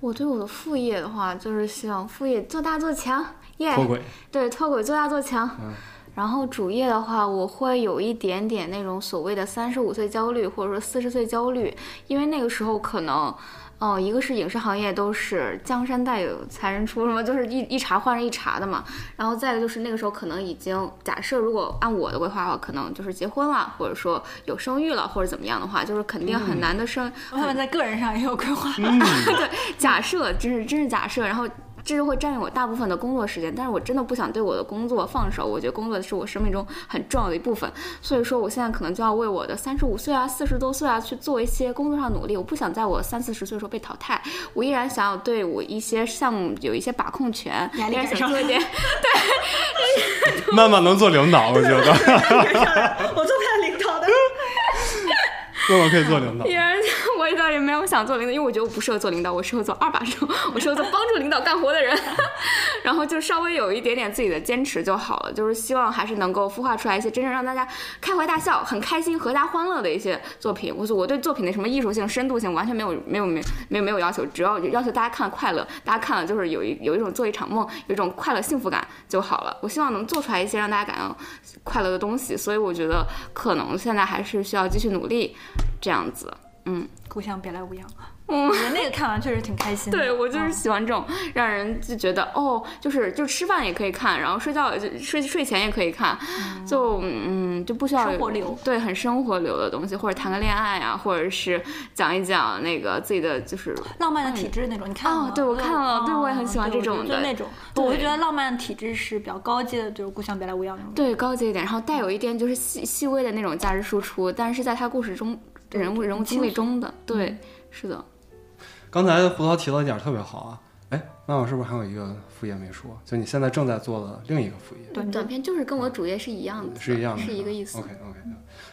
我对我的副业的话，就是希望副业做大做强，耶、脱轨，对，脱轨做大做强。嗯然后主业的话，我会有一点点那种所谓的三十五岁焦虑，或者说四十岁焦虑，因为那个时候可能。哦，一个是影视行业都是江山代有才人出，什么就是一一茬换着一茬的嘛。然后再一个就是那个时候可能已经假设，如果按我的规划的话，可能就是结婚了，或者说有生育了，或者怎么样的话，就是肯定很难的生，他们在个人上也有规划。嗯，假设，真是真是假设，然后这就会占用我大部分的工作时间，但是我真的不想对我的工作放手，我觉得工作是我生命中很重要的一部分，所以说我现在可能就要为我的三十五岁啊、四十多岁啊去做一些工作上的努力，我不想在我三四十岁的时候被淘汰，我依然想要对我一些项目有一些把控权，压力依然感上来想做一点，慢慢能做领导，我觉得我做不了领导的。慢慢可以做领导 依。然我倒也没有想做领导，因为我觉得我不适合做领导，我适合做二把手，我适合做帮助领导干活的人。然后就稍微有一点点自己的坚持就好了，就是希望还是能够孵化出来一些真正让大家开怀大笑、很开心、阖家欢乐的一些作品。我我对作品的什么艺术性、深度性完全没有没有没有没有没有要求，只要要求大家看快乐，大家看了就是有一有一种做一场梦，有一种快乐幸福感就好了。我希望能做出来一些让大家感到快乐的东西，所以我觉得可能现在还是需要继续努力，这样子。嗯，故乡别来无恙。嗯我觉得那个看完确实挺开心的。对我就是嗯喜欢这种让人就觉得哦，就是就吃饭也可以看，然后睡觉就睡睡前也可以看，就嗯就不需要生活流对很生活流的东西，或者谈个恋爱啊，或者是讲一讲那个自己的就是浪漫的体质那种，你看了吗？哦对我看了对我也很喜欢这种的那种，对我就觉得浪漫的体质是比较高阶的，就是故乡别来无恙那种。对高级一点，然后带有一点就是细细微的那种价值输出，但是在他故事中人物人物经历中的，对，是的。刚才胡涛提到一点特别好啊，哎，那我是不是还有一个副业没说？就你现在正在做的另一个副业。短短片就是跟我主业是一样的，是一样的，是一个意思。OK OK，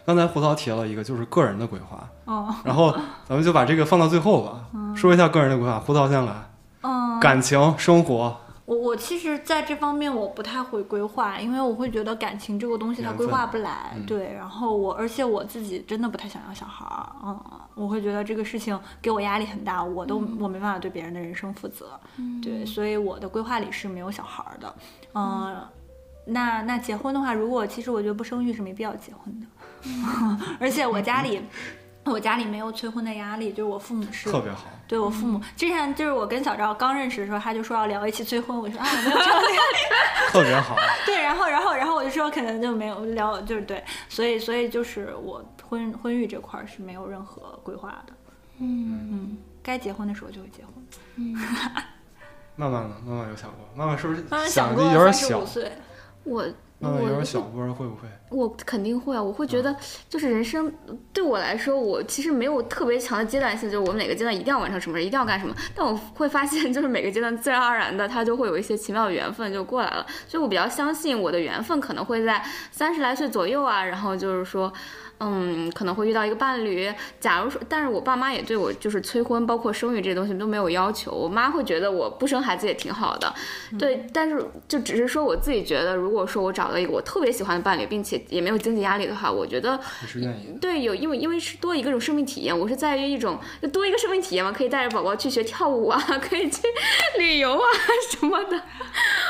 刚才胡涛提了一个，就是个人的规划，哦，然后咱们就把这个放到最后吧，说一下个人的规划。胡涛先来，嗯，感情生活，我我其实在这方面我不太会规划，因为我会觉得感情这个东西它规划不来，嗯对。然后我而且我自己真的不太想要小孩儿，嗯，我会觉得这个事情给我压力很大，我都、我没办法对别人的人生负责。对，所以我的规划里是没有小孩儿的。嗯，那那结婚的话，如果其实我觉得不生育是没必要结婚的，而且我家 里。我家里没有催婚的压力，就是我父母是特别好。对我父母之前就是我跟小赵刚认识的时候，他就说要聊一期催婚，我说啊我没有这样的压力。特别好。对，然后然后然后我就说可能就没有聊，就是对，所以所以就是我婚婚育这块儿是没有任何规划的。嗯嗯，该结婚的时候就会结婚。嗯，慢慢的，慢慢有想过，慢慢是不是慢慢想的有点小三十五？岁，我慢慢有点我小，不知道会不会？我肯定会啊，我会觉得就是人生对我来说，我其实没有特别强的阶段性，就是我每个阶段一定要完成什么，一定要干什么。但我会发现，就是每个阶段自然而然的，它就会有一些奇妙的缘分就过来了。所以我比较相信我的缘分可能会在三十来岁左右啊，然后就是说。嗯，可能会遇到一个伴侣。假如说，但是我爸妈也对我就是催婚，包括生育这些东西都没有要求。我妈会觉得我不生孩子也挺好的，对。但是就只是说我自己觉得，如果说我找到一个我特别喜欢的伴侣，并且也没有经济压力的话，我觉得你是愿意？对，有因为因为是多一个种生命体验，我是在于一种就多一个生命体验嘛，可以带着宝宝去学跳舞啊，可以去 旅游啊什么的，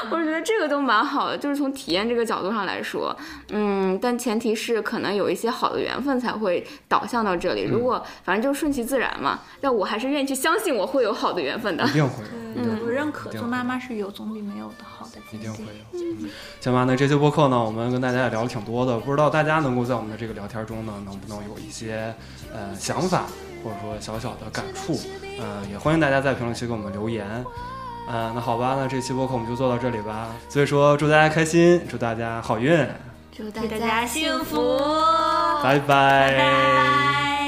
我觉得这个都蛮好的，就是从体验这个角度上来说，嗯，但前提是可能有一些好的缘分才会导向到这里，如果反正就顺其自然嘛，但我还是愿意去相信我会有好的缘分的一。定会有，一定对，我认可做妈妈是有总比没有的好的一定会。有。嗯，行吧，那这期播客呢，我们跟大家也聊了挺多的，不知道大家能够在我们的这个聊天中呢，能不能有一些呃想法，或者说小小的感触，嗯、也欢迎大家在评论区给我们留言。嗯、那好吧，那这期播客我们就做到这里吧。所以说，祝大家开心，祝大家好运，祝大家幸福，拜拜拜拜。